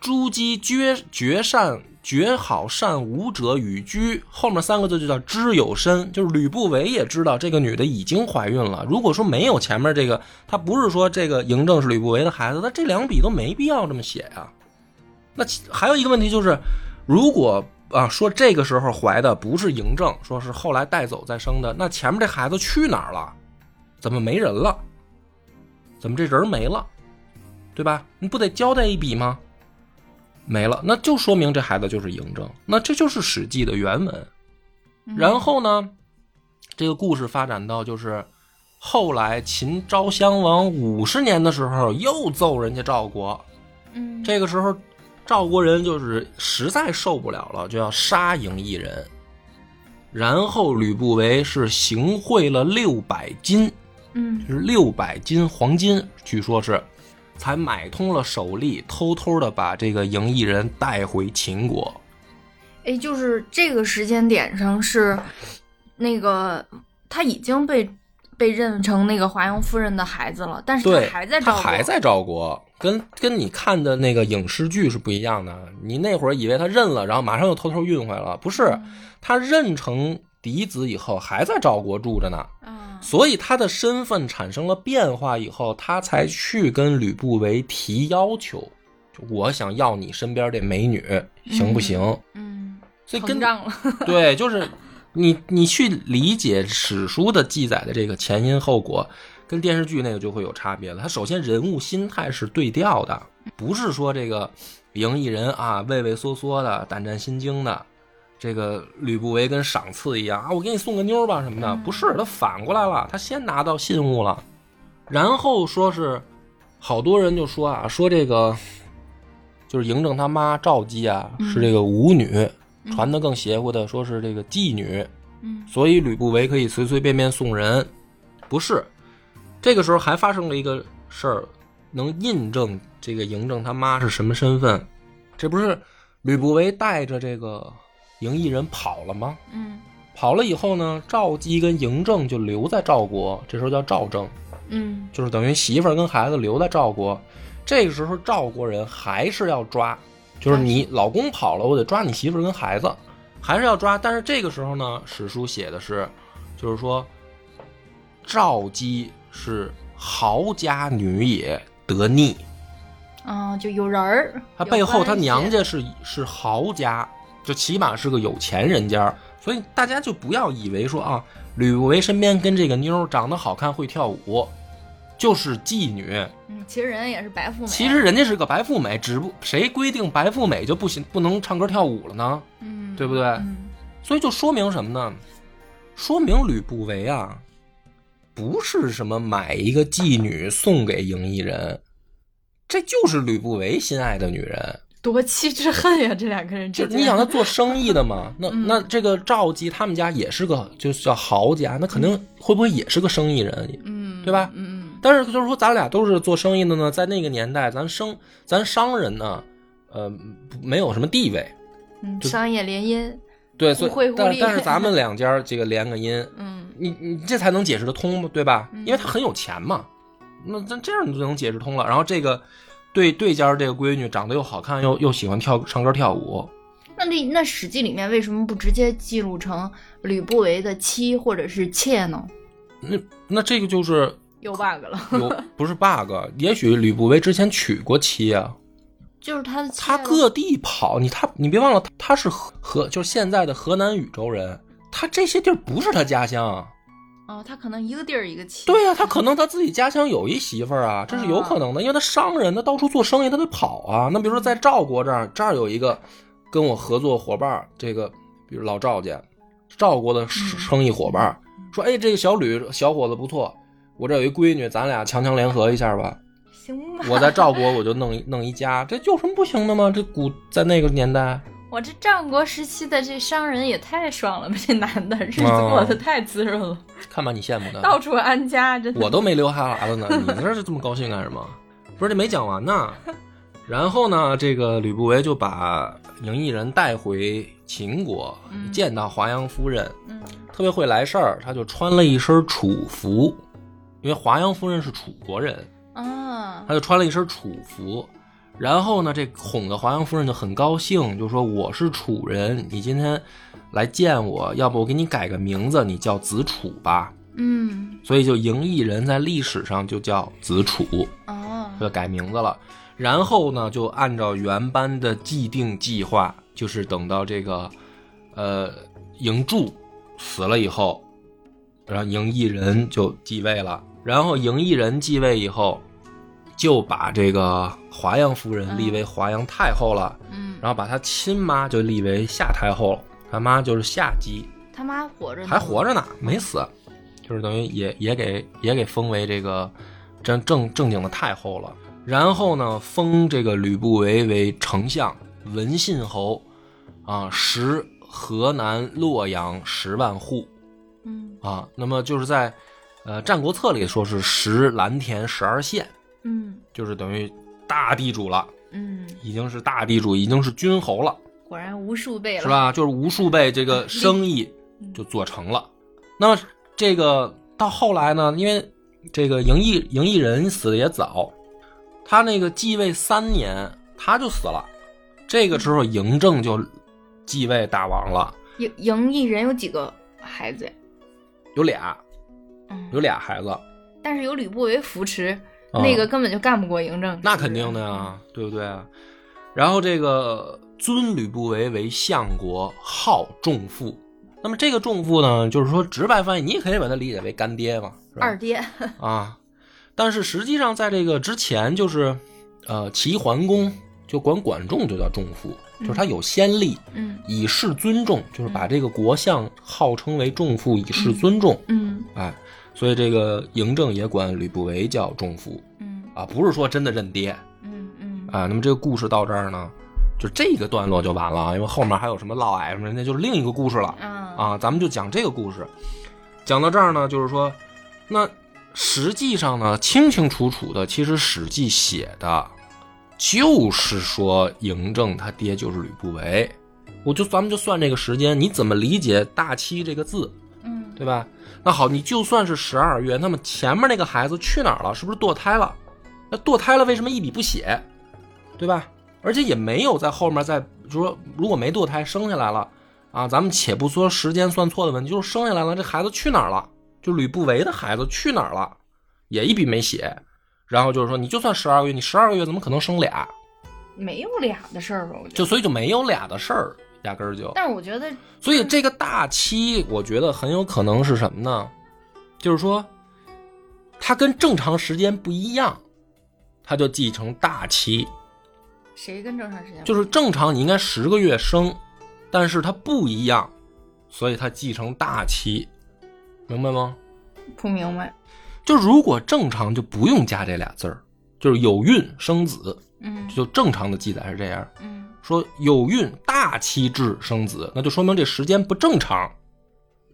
朱姬绝绝善。绝好善舞者与居，后面三个字就叫知有身，就是吕不韦也知道这个女的已经怀孕了。如果说没有前面这个，他不是说这个嬴政是吕不韦的孩子，那这两笔都没必要这么写呀。那还有一个问题就是，如果啊说这个时候怀的不是嬴政，说是后来带走再生的，那前面这孩子去哪儿了？怎么没人了？怎么这人没了？对吧？你不得交代一笔吗？没了，那就说明这孩子就是嬴政，那这就是《史记》的原文。然后呢，这个故事发展到就是后来秦昭襄王五十年的时候，又揍人家赵国。嗯，这个时候赵国人就是实在受不了了，就要杀嬴异人。然后吕不韦是行贿了六百金，嗯，就是六百金黄金，据说是。才买通了首例，偷偷的把这个赢异人带回秦国。哎，就是这个时间点上是，那个他已经被被认成那个华阳夫人的孩子了，但是他还在他还在赵国，跟跟你看的那个影视剧是不一样的。你那会儿以为他认了，然后马上又偷偷运回来了，不是，他认成嫡子以后还在赵国住着呢。所以他的身份产生了变化以后，他才去跟吕不韦提要求，我想要你身边这美女，行不行？嗯，所以跟了。对，就是你你去理解史书的记载的这个前因后果，跟电视剧那个就会有差别了。他首先人物心态是对调的，不是说这个赢一人啊畏畏缩缩的、胆战心惊的。这个吕不韦跟赏赐一样啊，我给你送个妞吧什么的，不是他反过来了，他先拿到信物了，然后说是好多人就说啊，说这个就是嬴政他妈赵姬啊是这个舞女，传的更邪乎的说是这个妓女，所以吕不韦可以随随便便送人，不是，这个时候还发生了一个事儿，能印证这个嬴政他妈是什么身份，这不是吕不韦带着这个。嬴异人跑了吗？嗯，跑了以后呢，赵姬跟嬴政就留在赵国，这时候叫赵政。嗯，就是等于媳妇儿跟孩子留在赵国。这个时候赵国人还是要抓，就是你老公跑了，我得抓你媳妇儿跟孩子，还是要抓。但是这个时候呢，史书写的是，就是说赵姬是豪家女也，得逆。啊，就有人儿，他背后他娘家是是豪家。就起码是个有钱人家，所以大家就不要以为说啊，吕不韦身边跟这个妞长得好看会跳舞，就是妓女。嗯，其实人家也是白富美。其实人家是个白富美，只不谁规定白富美就不行，不能唱歌跳舞了呢？嗯，对不对？嗯。所以就说明什么呢？说明吕不韦啊，不是什么买一个妓女送给嬴异人，这就是吕不韦心爱的女人。夺妻之恨呀，这两个人就你想他做生意的嘛？那那这个赵姬他们家也是个就是叫豪家，那肯定会不会也是个生意人？嗯，对吧？嗯嗯。但是就是说，咱俩都是做生意的呢，在那个年代，咱生咱商人呢，呃，没有什么地位。嗯，商业联姻。对，所以但但是咱们 两家这个联个姻，嗯，你你这才能解释得通，对吧？因为他很有钱嘛，那咱这样你就能解释通了。然后这个。对对家这个闺女长得又好看，又又喜欢跳唱歌跳舞。那这那《史记》里面为什么不直接记录成吕不韦的妻或者是妾呢？那那这个就是有 bug 了。有 不是 bug？也许吕不韦之前娶过妻啊。就是他的他各地跑，你他你别忘了他是河河，就是现在的河南禹州人。他这些地儿不是他家乡。哦，他可能一个地儿一个妻。对呀、他可能他自己家乡有一媳妇儿啊，这是有可能的，因为他商人，他到处做生意，他得跑啊。那比如说在赵国这儿，这儿有一个跟我合作伙伴儿，这个比如老赵家，赵国的生生意伙伴儿，说，哎，这个小吕小伙子不错，我这有一闺女，咱俩强强联合一下吧。行吧。我在赵国我就弄一弄一家，这有什么不行的吗？这古在那个年代，我这战国时期的这商人也太爽了吧！这男的日子哦过得太滋润了，看把你羡慕的。到处安家，真的。我都没流哈喇子呢，你这是这么高兴干什么？不是，这没讲完呢。然后呢，这个吕不韦就把赢异人带回秦国，嗯见到华阳夫人，嗯特别会来事儿，他就穿了一身楚服，因为华阳夫人是楚国人，啊，他就穿了一身楚服。然后呢，这哄的华阳夫人就很高兴，就说：“我是楚人，你今天来见我，要不我给你改个名字，你叫子楚吧。”嗯所以就赢异人在历史上就叫子楚，哦就改名字了。然后呢，就按照原班的既定计划，就是等到这个呃嬴柱死了以后，然后赢异人就继位了。然后赢异人继位以后，就把这个华阳夫人立为华阳太后了，嗯，然后把她亲妈就立为夏太后了。他妈就是夏姬，他妈活着呢，还活着呢，没死，就是等于也也给也给封为这个正正正经的太后了。然后呢，封这个吕不韦为丞相、文信侯，啊，食河南洛阳十万户。嗯。啊。那么就是在呃《战国策》里说是食蓝田十二县，嗯。就是等于大地主了，嗯，已经是大地主，已经是君侯了。果然无数倍了，是？吧？就是无数倍这个生意就做成了。那么这个到后来呢，因为这个赢异赢异人死的也早，他那个继位三年他就死了。这个时候嬴政就继位大王了，赢赢异人有几个孩子呀？有俩嗯，有俩孩子，但是有吕不韦扶持，嗯那个根本就干不过嬴政。那肯定的呀，对不对啊？然后这个尊吕不韦为相国，号仲父。那么这个仲父呢，就是说直白翻译，你也可以把它理解为干爹嘛，是吧？二爹，啊，但是实际上在这个之前，就是呃，齐桓公就管管仲就叫仲父，就是他有先例，嗯以示尊重，就是把这个国相号称为仲父，以示尊重。嗯哎，所以这个嬴政也管吕不韦叫仲父嗯啊，不是说真的认爹嗯嗯啊。那么这个故事到这儿呢，就这个段落就完了啊，因为后面还有什么嫪毐什么，那就是另一个故事了。啊啊，咱们就讲这个故事。讲到这儿呢，就是说，那实际上呢，清清楚楚的，其实《史记》写的，就是说嬴政他爹就是吕不韦。我就咱们就算这个时间，你怎么理解“大期”这个字，嗯对吧？那好，你就算是十二月，那么前面那个孩子去哪儿了？是不是堕胎了？那堕胎了，为什么一笔不写？对吧？而且也没有在后面再就说，如果没堕胎生下来了啊，咱们且不说时间算错的问题，就是生下来了，这孩子去哪儿了？就吕不韦的孩子去哪儿了？也一笔没写。然后就是说，你就算十二个月，你十二个月怎么可能生俩？没有俩的事儿吧？我觉得。就所以就没有俩的事儿，压根儿就。但是我觉得，所以这个大期，我觉得很有可能是什么呢？就是说，它跟正常时间不一样，它就记成大期。谁跟正常时间不就是正常你应该十个月生，但是它不一样，所以它继承大期，明白吗？不明白？就如果正常就不用加这俩字儿，就是有孕生子，嗯就正常的记载是这样。嗯说有孕大期至生子，那就说明这时间不正常。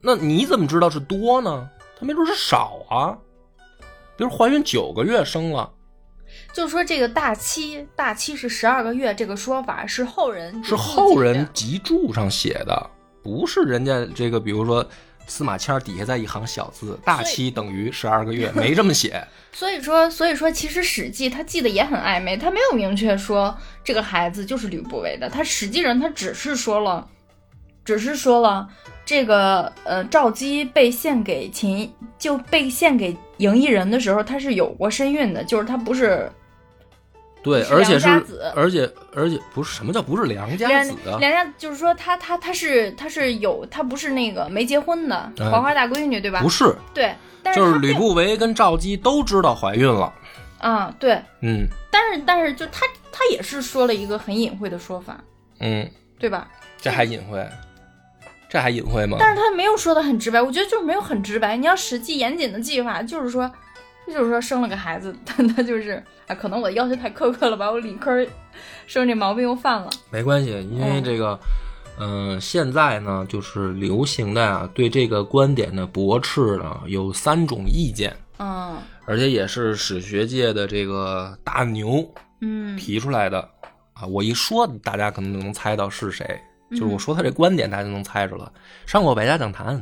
那你怎么知道是多呢？他没准是少啊。比如怀孕九个月生了，就是说这个大期，大期是十二个月，这个说法是后人是后人集注上写的，不是人家这个，比如说司马迁底下在一行小字，大期等于十二个月，没这么写。所以说，所以说，其实《史记》他记得也很暧昧，他没有明确说这个孩子就是吕不韦的，他实际上他只是说了，只是说了这个呃赵姬被献给秦，就被献给嬴异人的时候，他是有过身孕的，就是他不是对，而且是而且而且不是什么叫不是良家良子啊？良家就是说他他他是他是有他不是那个没结婚的哎黄花大闺女对吧？不是，对，但是就是吕不韦跟赵姬都知道怀孕了。啊对，嗯但是但是就他他也是说了一个很隐晦的说法，嗯，对吧？这还隐晦，这还隐晦吗？但是他没有说的很直白，我觉得就是没有很直白。你要实际严谨的计划，就是说，就是说生了个孩子，但他就是啊，可能我的要求太苛刻了吧，我理科生这毛病又犯了。没关系，因为嗯这个，嗯、现在呢，就是流行的啊，对这个观点的驳斥呢，有三种意见，嗯而且也是史学界的这个大牛嗯提出来的啊。我一说，大家可能就能猜到是谁，就是我嗯说他这观点，大家就能猜出来。上过百家讲坛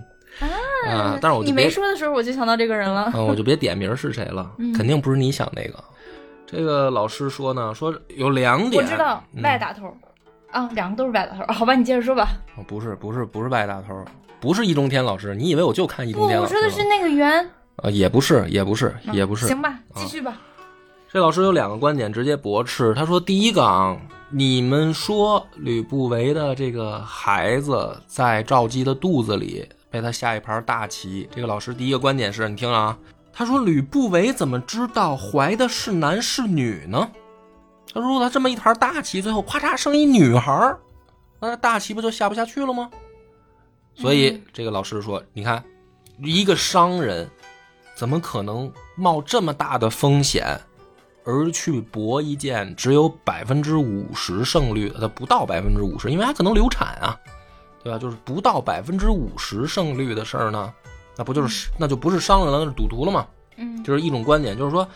啊，但是我就你没说的时候，我就想到这个人了。嗯，我就别点名是谁了，嗯肯定不是你想那个。这个老师说呢，说有两点，我知道嗯外打头，啊，两个都是外打头。好吧，你接着说吧。哦不是不是不是外打头，不是易中天老师，你以为我就看易，中天老师？我说的是那个圆，啊，也不是，也不是，嗯也不是。行吧，继续吧。这老师有两个观点直接驳斥。他说，第一个啊，你们说吕不韦的这个孩子在赵姬的肚子里被他下一盘大棋。这个老师第一个观点是你听啊，他说吕不韦怎么知道怀的是男是女呢？他说他这么一盘大棋，最后咔嚓生一女孩儿，那大棋不就下不下去了吗？所以嗯这个老师说，你看，一个商人怎么可能冒这么大的风险，而去搏一件只有百分之五十胜率的，它不到百分之五十，因为它可能流产啊，对吧？就是不到百分之五十胜率的事儿呢，那不就是那就不是商人了，那是赌徒了吗？嗯就是一种观点，就是说，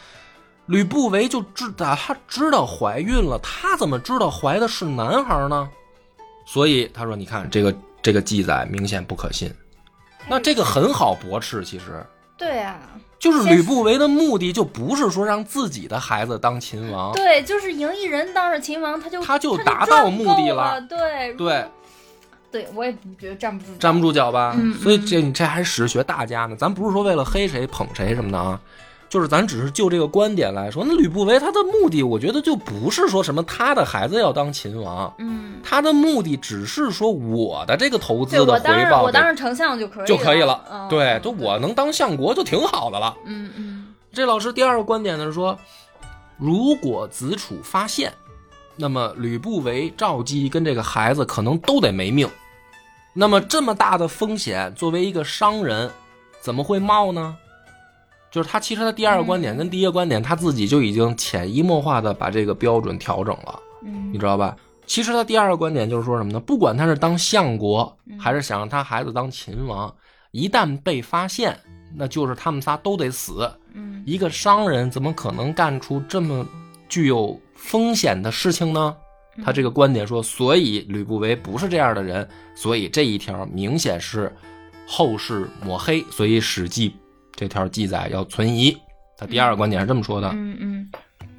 吕不韦就知道他知道怀孕了，他怎么知道怀的是男孩呢？所以他说，你看这个这个记载明显不可信。那这个很好驳斥，其实对啊，就是吕不韦的目的就不是说让自己的孩子当秦王，对，就是赢一人当上秦王，他就他就就达到目的了了。对对，对，我也觉得站不住，站不住脚吧？嗯所以这你这还史学大家呢，咱不是说为了黑谁捧谁什么的啊，就是咱只是就这个观点来说，那吕不韦他的目的，我觉得就不是说什么他的孩子要当秦王，嗯，他的目的只是说我的这个投资的回报我当上丞相就可以就可以了。嗯对，嗯就我能当相国就挺好的了。嗯嗯这老师第二个观点呢是说，如果子楚发现，那么吕不韦、赵姬跟这个孩子可能都得没命。那么这么大的风险，作为一个商人，怎么会冒呢？就是他其实他第二个观点嗯跟第一个观点，他自己就已经潜移默化的把这个标准调整了，嗯你知道吧？其实他第二个观点就是说什么呢？不管他是当相国，嗯还是想让他孩子当秦王，一旦被发现，那就是他们仨都得死。嗯一个商人怎么可能干出这么具有风险的事情呢？他这个观点说，所以吕不韦不是这样的人，所以这一条明显是后世抹黑，所以《史记》这条记载要存疑。他第二个观点是这么说的嗯嗯，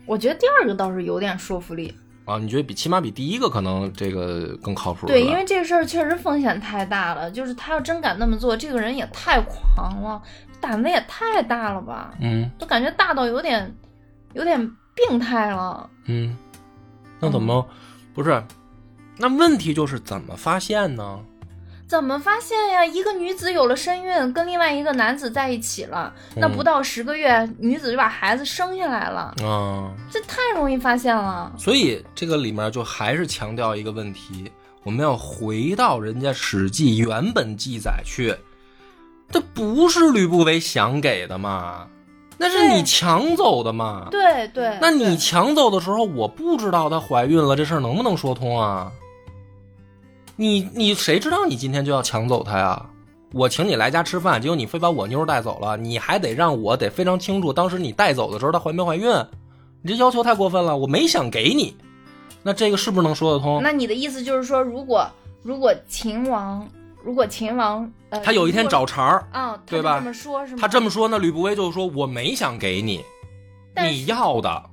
我觉得第二个倒是有点说服力。啊，你觉得比起码比第一个可能这个更靠谱？对，因为这个事儿确实风险太大了，就是他要真敢那么做，这个人也太狂了，胆子也太大了吧，嗯都感觉大到有点有点病态了。嗯，那怎么不是？那问题就是怎么发现呢？怎么发现呀？一个女子有了身孕，跟另外一个男子在一起了，那嗯不到十个月，女子就把孩子生下来了，啊，这太容易发现了。所以这个里面就还是强调一个问题，我们要回到人家《史记》原本记载去，这不是吕不韦想给的嘛？那是你抢走的嘛？对对，那你抢走的时候，我不知道她怀孕了，这事儿能不能说通啊？你你谁知道你今天就要抢走她呀？我请你来家吃饭，结果你非把我妞带走了，你还得让我得非常清楚，当时你带走的时候她怀没怀孕？你这要求太过分了，我没想给你，那这个是不是能说得通？那你的意思就是说，如果如果秦王，如果秦王，呃，他有一天找茬儿，啊，他对吧这么说，是吗？他这么说，那吕不韦就说我没想给你，你要的，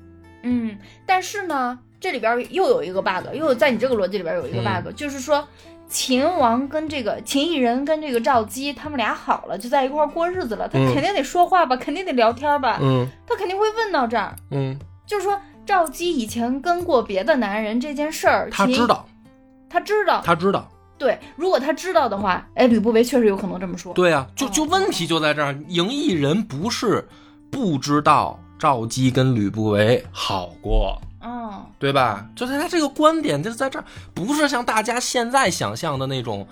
嗯，但是呢，这里边又有一个 bug，又有在你这个逻辑里边有一个嗯 bug，、就是说秦王跟这个秦异人跟这个赵姬他们俩好了，就在一块儿过日子了，他嗯肯定得说话吧，肯定得聊天吧，嗯他肯定会问到这儿，嗯就是说赵姬以前跟过别的男人这件事儿，他知，道，他知道，他知道，对，如果他知道的话，哎，吕不韦确实有可能这么说。对啊，就哦就问题就在这儿，赢异人不是不知道赵姬跟吕不韦好过。嗯，对吧？就是他这个观点就在这儿，不是像大家现在想象的那种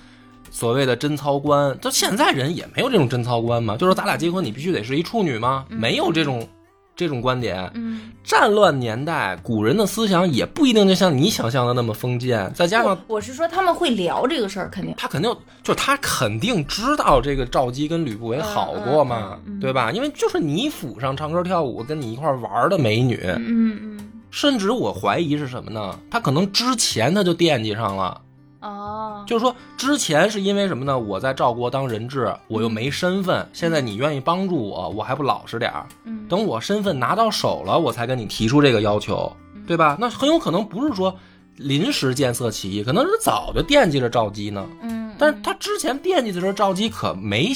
所谓的贞操观。就现在人也没有这种贞操观嘛，就是咱俩结婚你必须得是一处女吗？没有这种这种观点。嗯，战乱年代，古人的思想也不一定就像你想象的那么封建，再加上我我是说他们会聊这个事儿，肯定。他肯定就是他肯定知道这个赵姬跟吕不韦好过嘛，嗯嗯嗯对吧？因为就是你府上唱歌跳舞跟你一块玩的美女，嗯嗯甚至我怀疑是什么呢？他可能之前他就惦记上了。哦，就是说，之前是因为什么呢？我在赵国当人质，我又没身份。现在你愿意帮助我，我还不老实点儿。嗯等我身份拿到手了，我才跟你提出这个要求，对吧？那很有可能不是说临时见色起意，可能是早就惦记着赵姬呢。嗯，但是他之前惦记的时候，赵姬可没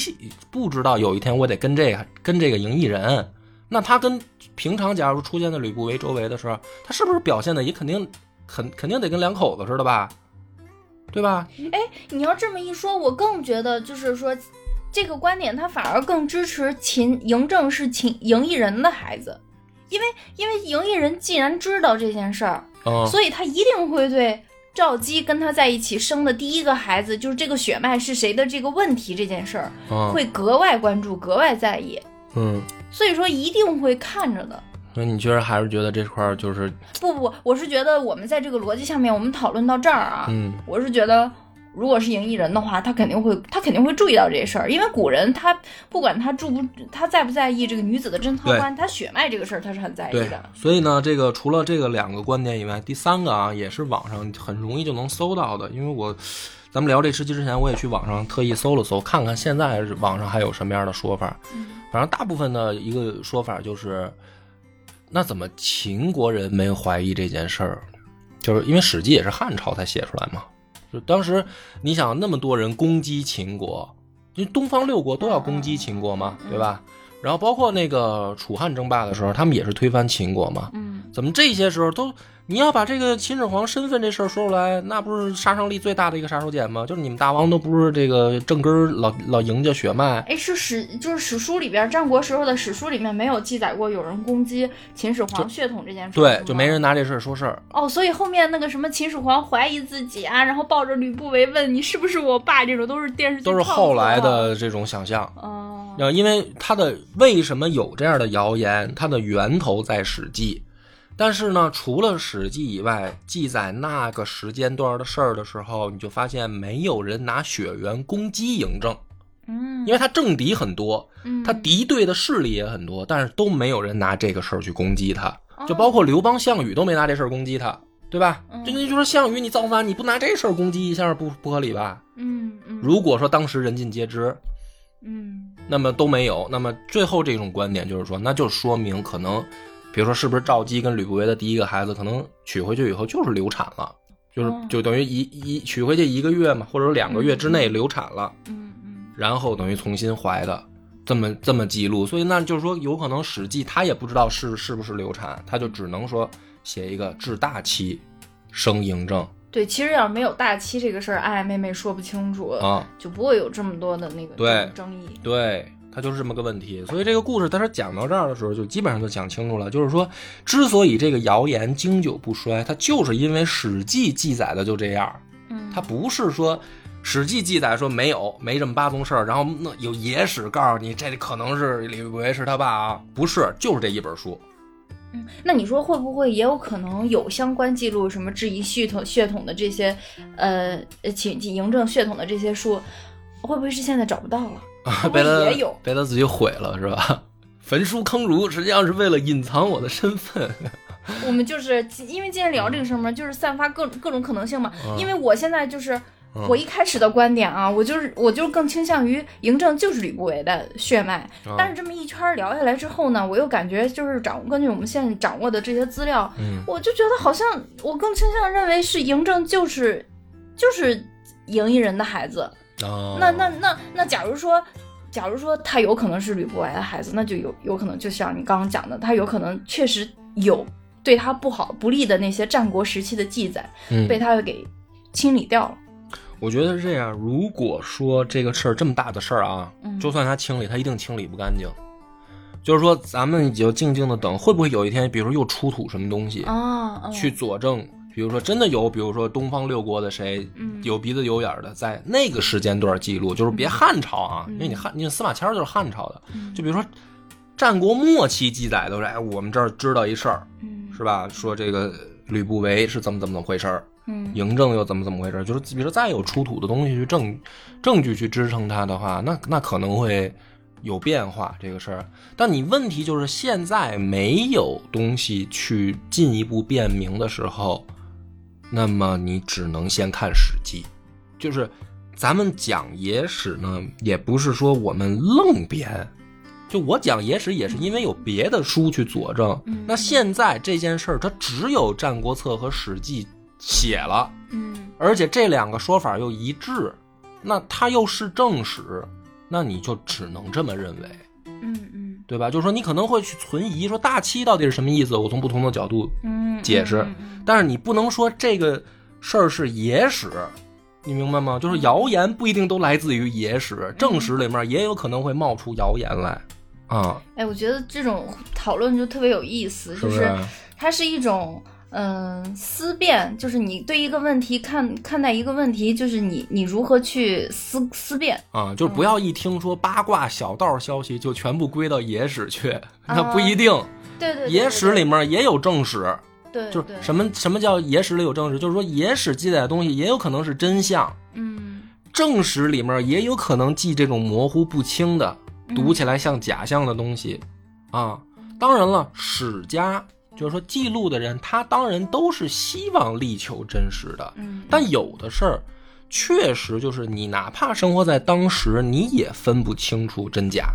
不知道有一天我得跟这个跟这个赢异人。那他跟平常假如出现在吕不韦周围的时候，他是不是表现的也肯定肯肯定得跟两口子似的吧？对吧？哎，你要这么一说，我更觉得就是说，这个观点他反而更支持秦嬴政是秦嬴异人的孩子，因为因为嬴异人既然知道这件事儿，嗯，所以他一定会对赵姬跟他在一起生的第一个孩子，就是这个血脉是谁的这个问题这件事儿，嗯。会格外关注，格外在意，嗯，所以说一定会看着的。所以你觉得还是觉得这块儿就是不不，我是觉得我们在这个逻辑下面，我们讨论到这儿啊，嗯我是觉得，如果是赢异人的话，他肯定会，他肯定会注意到这事儿，因为古人他不管他注不，他在不在意这个女子的贞操观，他血脉这个事儿他是很在意的。，所以呢，这个除了这个两个观点以外，第三个啊，也是网上很容易就能搜到的。因为我，咱们聊这吃鸡之前，我也去网上特意搜了搜，看看现在网上还有什么样的说法。嗯反正大部分的一个说法就是，那怎么秦国人没有怀疑这件事儿？就是因为《史记》也是汉朝才写出来嘛。就当时你想那么多人攻击秦国，因为东方六国都要攻击秦国嘛，对吧？然后包括那个楚汉争霸的时候，他们也是推翻秦国嘛。嗯怎么这些时候都你要把这个秦始皇身份这事儿说出来，那不是杀伤力最大的一个杀手锏吗？就是你们大王都不是这个正根儿老老赢家血脉，哎，是史就是史书里边战国时候的史书里面没有记载过有人攻击秦始皇血统这件事，对就没人拿这事儿说事儿。哦，所以后面那个什么秦始皇怀疑自己啊，然后抱着吕不韦问你是不是我爸，这种都是电视剧都是后来的这种想象。哦，呃，因为他的为什么有这样的谣言，它的源头在《史记》，但是呢，除了《史记》以外，记载那个时间段的事儿的时候，你就发现没有人拿血缘攻击嬴政，嗯，因为他政敌很多，嗯。他敌对的势力也很多，但是都没有人拿这个事儿去攻击他，哦。就包括刘邦、项羽都没拿这事儿攻击他，对吧？嗯。这个就说项羽你造反，你不拿这事儿攻击一下不不合理吧？嗯嗯。如果说当时人尽皆知，嗯。那么都没有，那么最后这种观点就是说，那就说明可能，比如说是不是赵姬跟吕不韦的第一个孩子，可能娶回去以后就是流产了，就是哦。就等于一一娶回去一个月嘛，或者说两个月之内流产了，嗯嗯。然后等于重新怀的，这么这么记录，所以那就是说有可能《史记》他也不知道是是不是流产，他就只能说写一个至大期生嬴政。对，其实要是没有大期这个事儿，爱爱妹妹说不清楚，啊。就不会有这么多的那个争议。对，它就是这么个问题。所以这个故事，当时讲到这儿的时候，就基本上就讲清楚了。就是说，之所以这个谣言经久不衰，它就是因为《史记》记载的就这样，嗯，它不是说。《史记》记载说没有，没这么八宗事儿，然后那有野史告诉你这可能是李维是他爸啊，不是，就是这一本书。嗯，那你说会不会也有可能有相关记录，什么质疑血统血统的这些，呃，请嬴政血统的这些书，会不会是现在找不到了？会不会被他也有？被他自己毁了是吧？焚书坑儒，实际上是为了隐藏我的身份。我们就是因为今天聊这个事儿嘛，就是散发各各种可能性嘛。嗯因为我现在就是嗯我一开始的观点啊，我就是我就更倾向于嬴政就是吕不韦的血脉。嗯但是这么一圈儿聊下来之后呢，我又感觉就是掌根据我们现在掌握的这些资料，嗯我就觉得好像我更倾向认为是嬴政就是就是嬴异人的孩子。哦那那那那，假如说，假如说他有可能是吕不韦的孩子，那就有有可能，就像你刚刚讲的，他有可能确实有对他不好不利的那些战国时期的记载，嗯被他给清理掉了。我觉得是这样。如果说这个事儿这么大的事儿啊，嗯就算他清理，他一定清理不干净。就是说，咱们就静静的等，会不会有一天，比如说又出土什么东西，啊，嗯去佐证？比如说，真的有，比如说东方六国的谁嗯。有鼻子有眼儿的，在那个时间段记录，就是别汉朝啊，因为你汉，你司马迁儿就是汉朝的，嗯。就比如说战国末期记载都是，哎，我们这儿知道一事儿，嗯。是吧？说这个吕不韦是怎么怎么怎么回事儿，嗯。嬴政又怎么怎么回事儿，就是比如说再有出土的东西去证证据去支撑它的话，那那可能会有变化这个事儿。但你问题就是现在没有东西去进一步辨明的时候，那么你只能先看《史记》，就是咱们讲野史呢，也不是说我们愣编。就我讲野史也是因为有别的书去佐证，嗯。那现在这件事儿它只有《战国策》和《史记》写了，嗯。而且这两个说法又一致，那它又是正史，那你就只能这么认为，嗯嗯对吧？就是说你可能会去存疑，说大七到底是什么意思？我从不同的角度嗯，解释嗯嗯但是你不能说这个事儿是野史，你明白吗？就是谣言不一定都来自于野史，正史里面也有可能会冒出谣言来，啊，哎，我觉得这种讨论就特别有意思，就是？它是一种嗯思辨，就是你对一个问题看看待一个问题，就是你你如何去思思辨。啊，就是不要一听说八卦小道消息就全部归到野史去，啊那不一定。对对对，野史里面也有正史，对，就是什么什么叫野史里有正史，就是说野史记载的东西也有可能是真相，嗯正史里面也有可能记这种模糊不清的，读起来像假象的东西，啊，当然了，史家就是说记录的人，他当然都是希望力求真实的，嗯，但有的事儿，确实就是你哪怕生活在当时，你也分不清楚真假。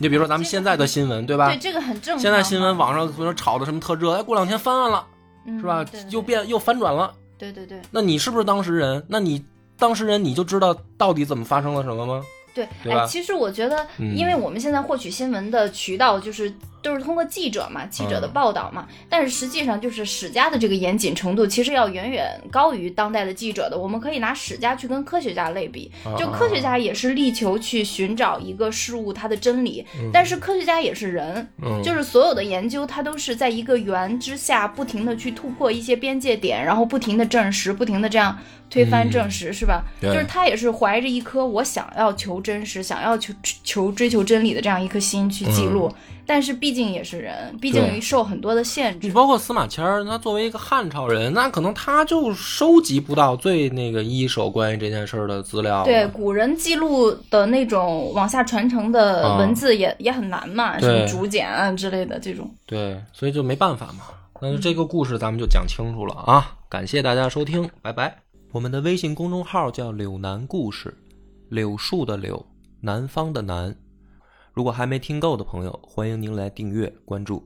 你比如说咱们现在的新闻，对吧？对这个很正常。现在新闻网上比如说炒的什么特热，哎，过两天翻案了，嗯是吧对？又变又反转了。对对对那你是不是当事人？那你当事人你就知道到底怎么发生了什么吗？对，哎，其实我觉得，嗯因为我们现在获取新闻的渠道就是都是通过记者嘛，记者的嗯报道嘛，但是实际上就是史家的这个严谨程度，其实要远远高于当代的记者的。我们可以拿史家去跟科学家类比，就科学家也是力求去寻找一个事物它的真理，但是科学家也是人，嗯，就是所有的研究，它都是在一个圆之下，不停的去突破一些边界点，然后不停的证实，不停的这样推翻证实，是吧？就是他也是怀着一颗我想要求真实、想要求求追求真理的这样一颗心去记录，但是毕竟也是人，毕竟受很多的限制。你包括司马迁儿，他作为一个汉朝人，那可能他就收集不到最那个一手关于这件事儿的资料。对古人记录的那种往下传承的文字也、也很难嘛，什么竹简啊之类的这种。对，所以就没办法嘛。那这个故事咱们就讲清楚了啊！感谢大家收听，拜拜。我们的微信公众号叫“柳南故事”，柳树的柳，南方的南。如果还没听够的朋友，欢迎您来订阅关注。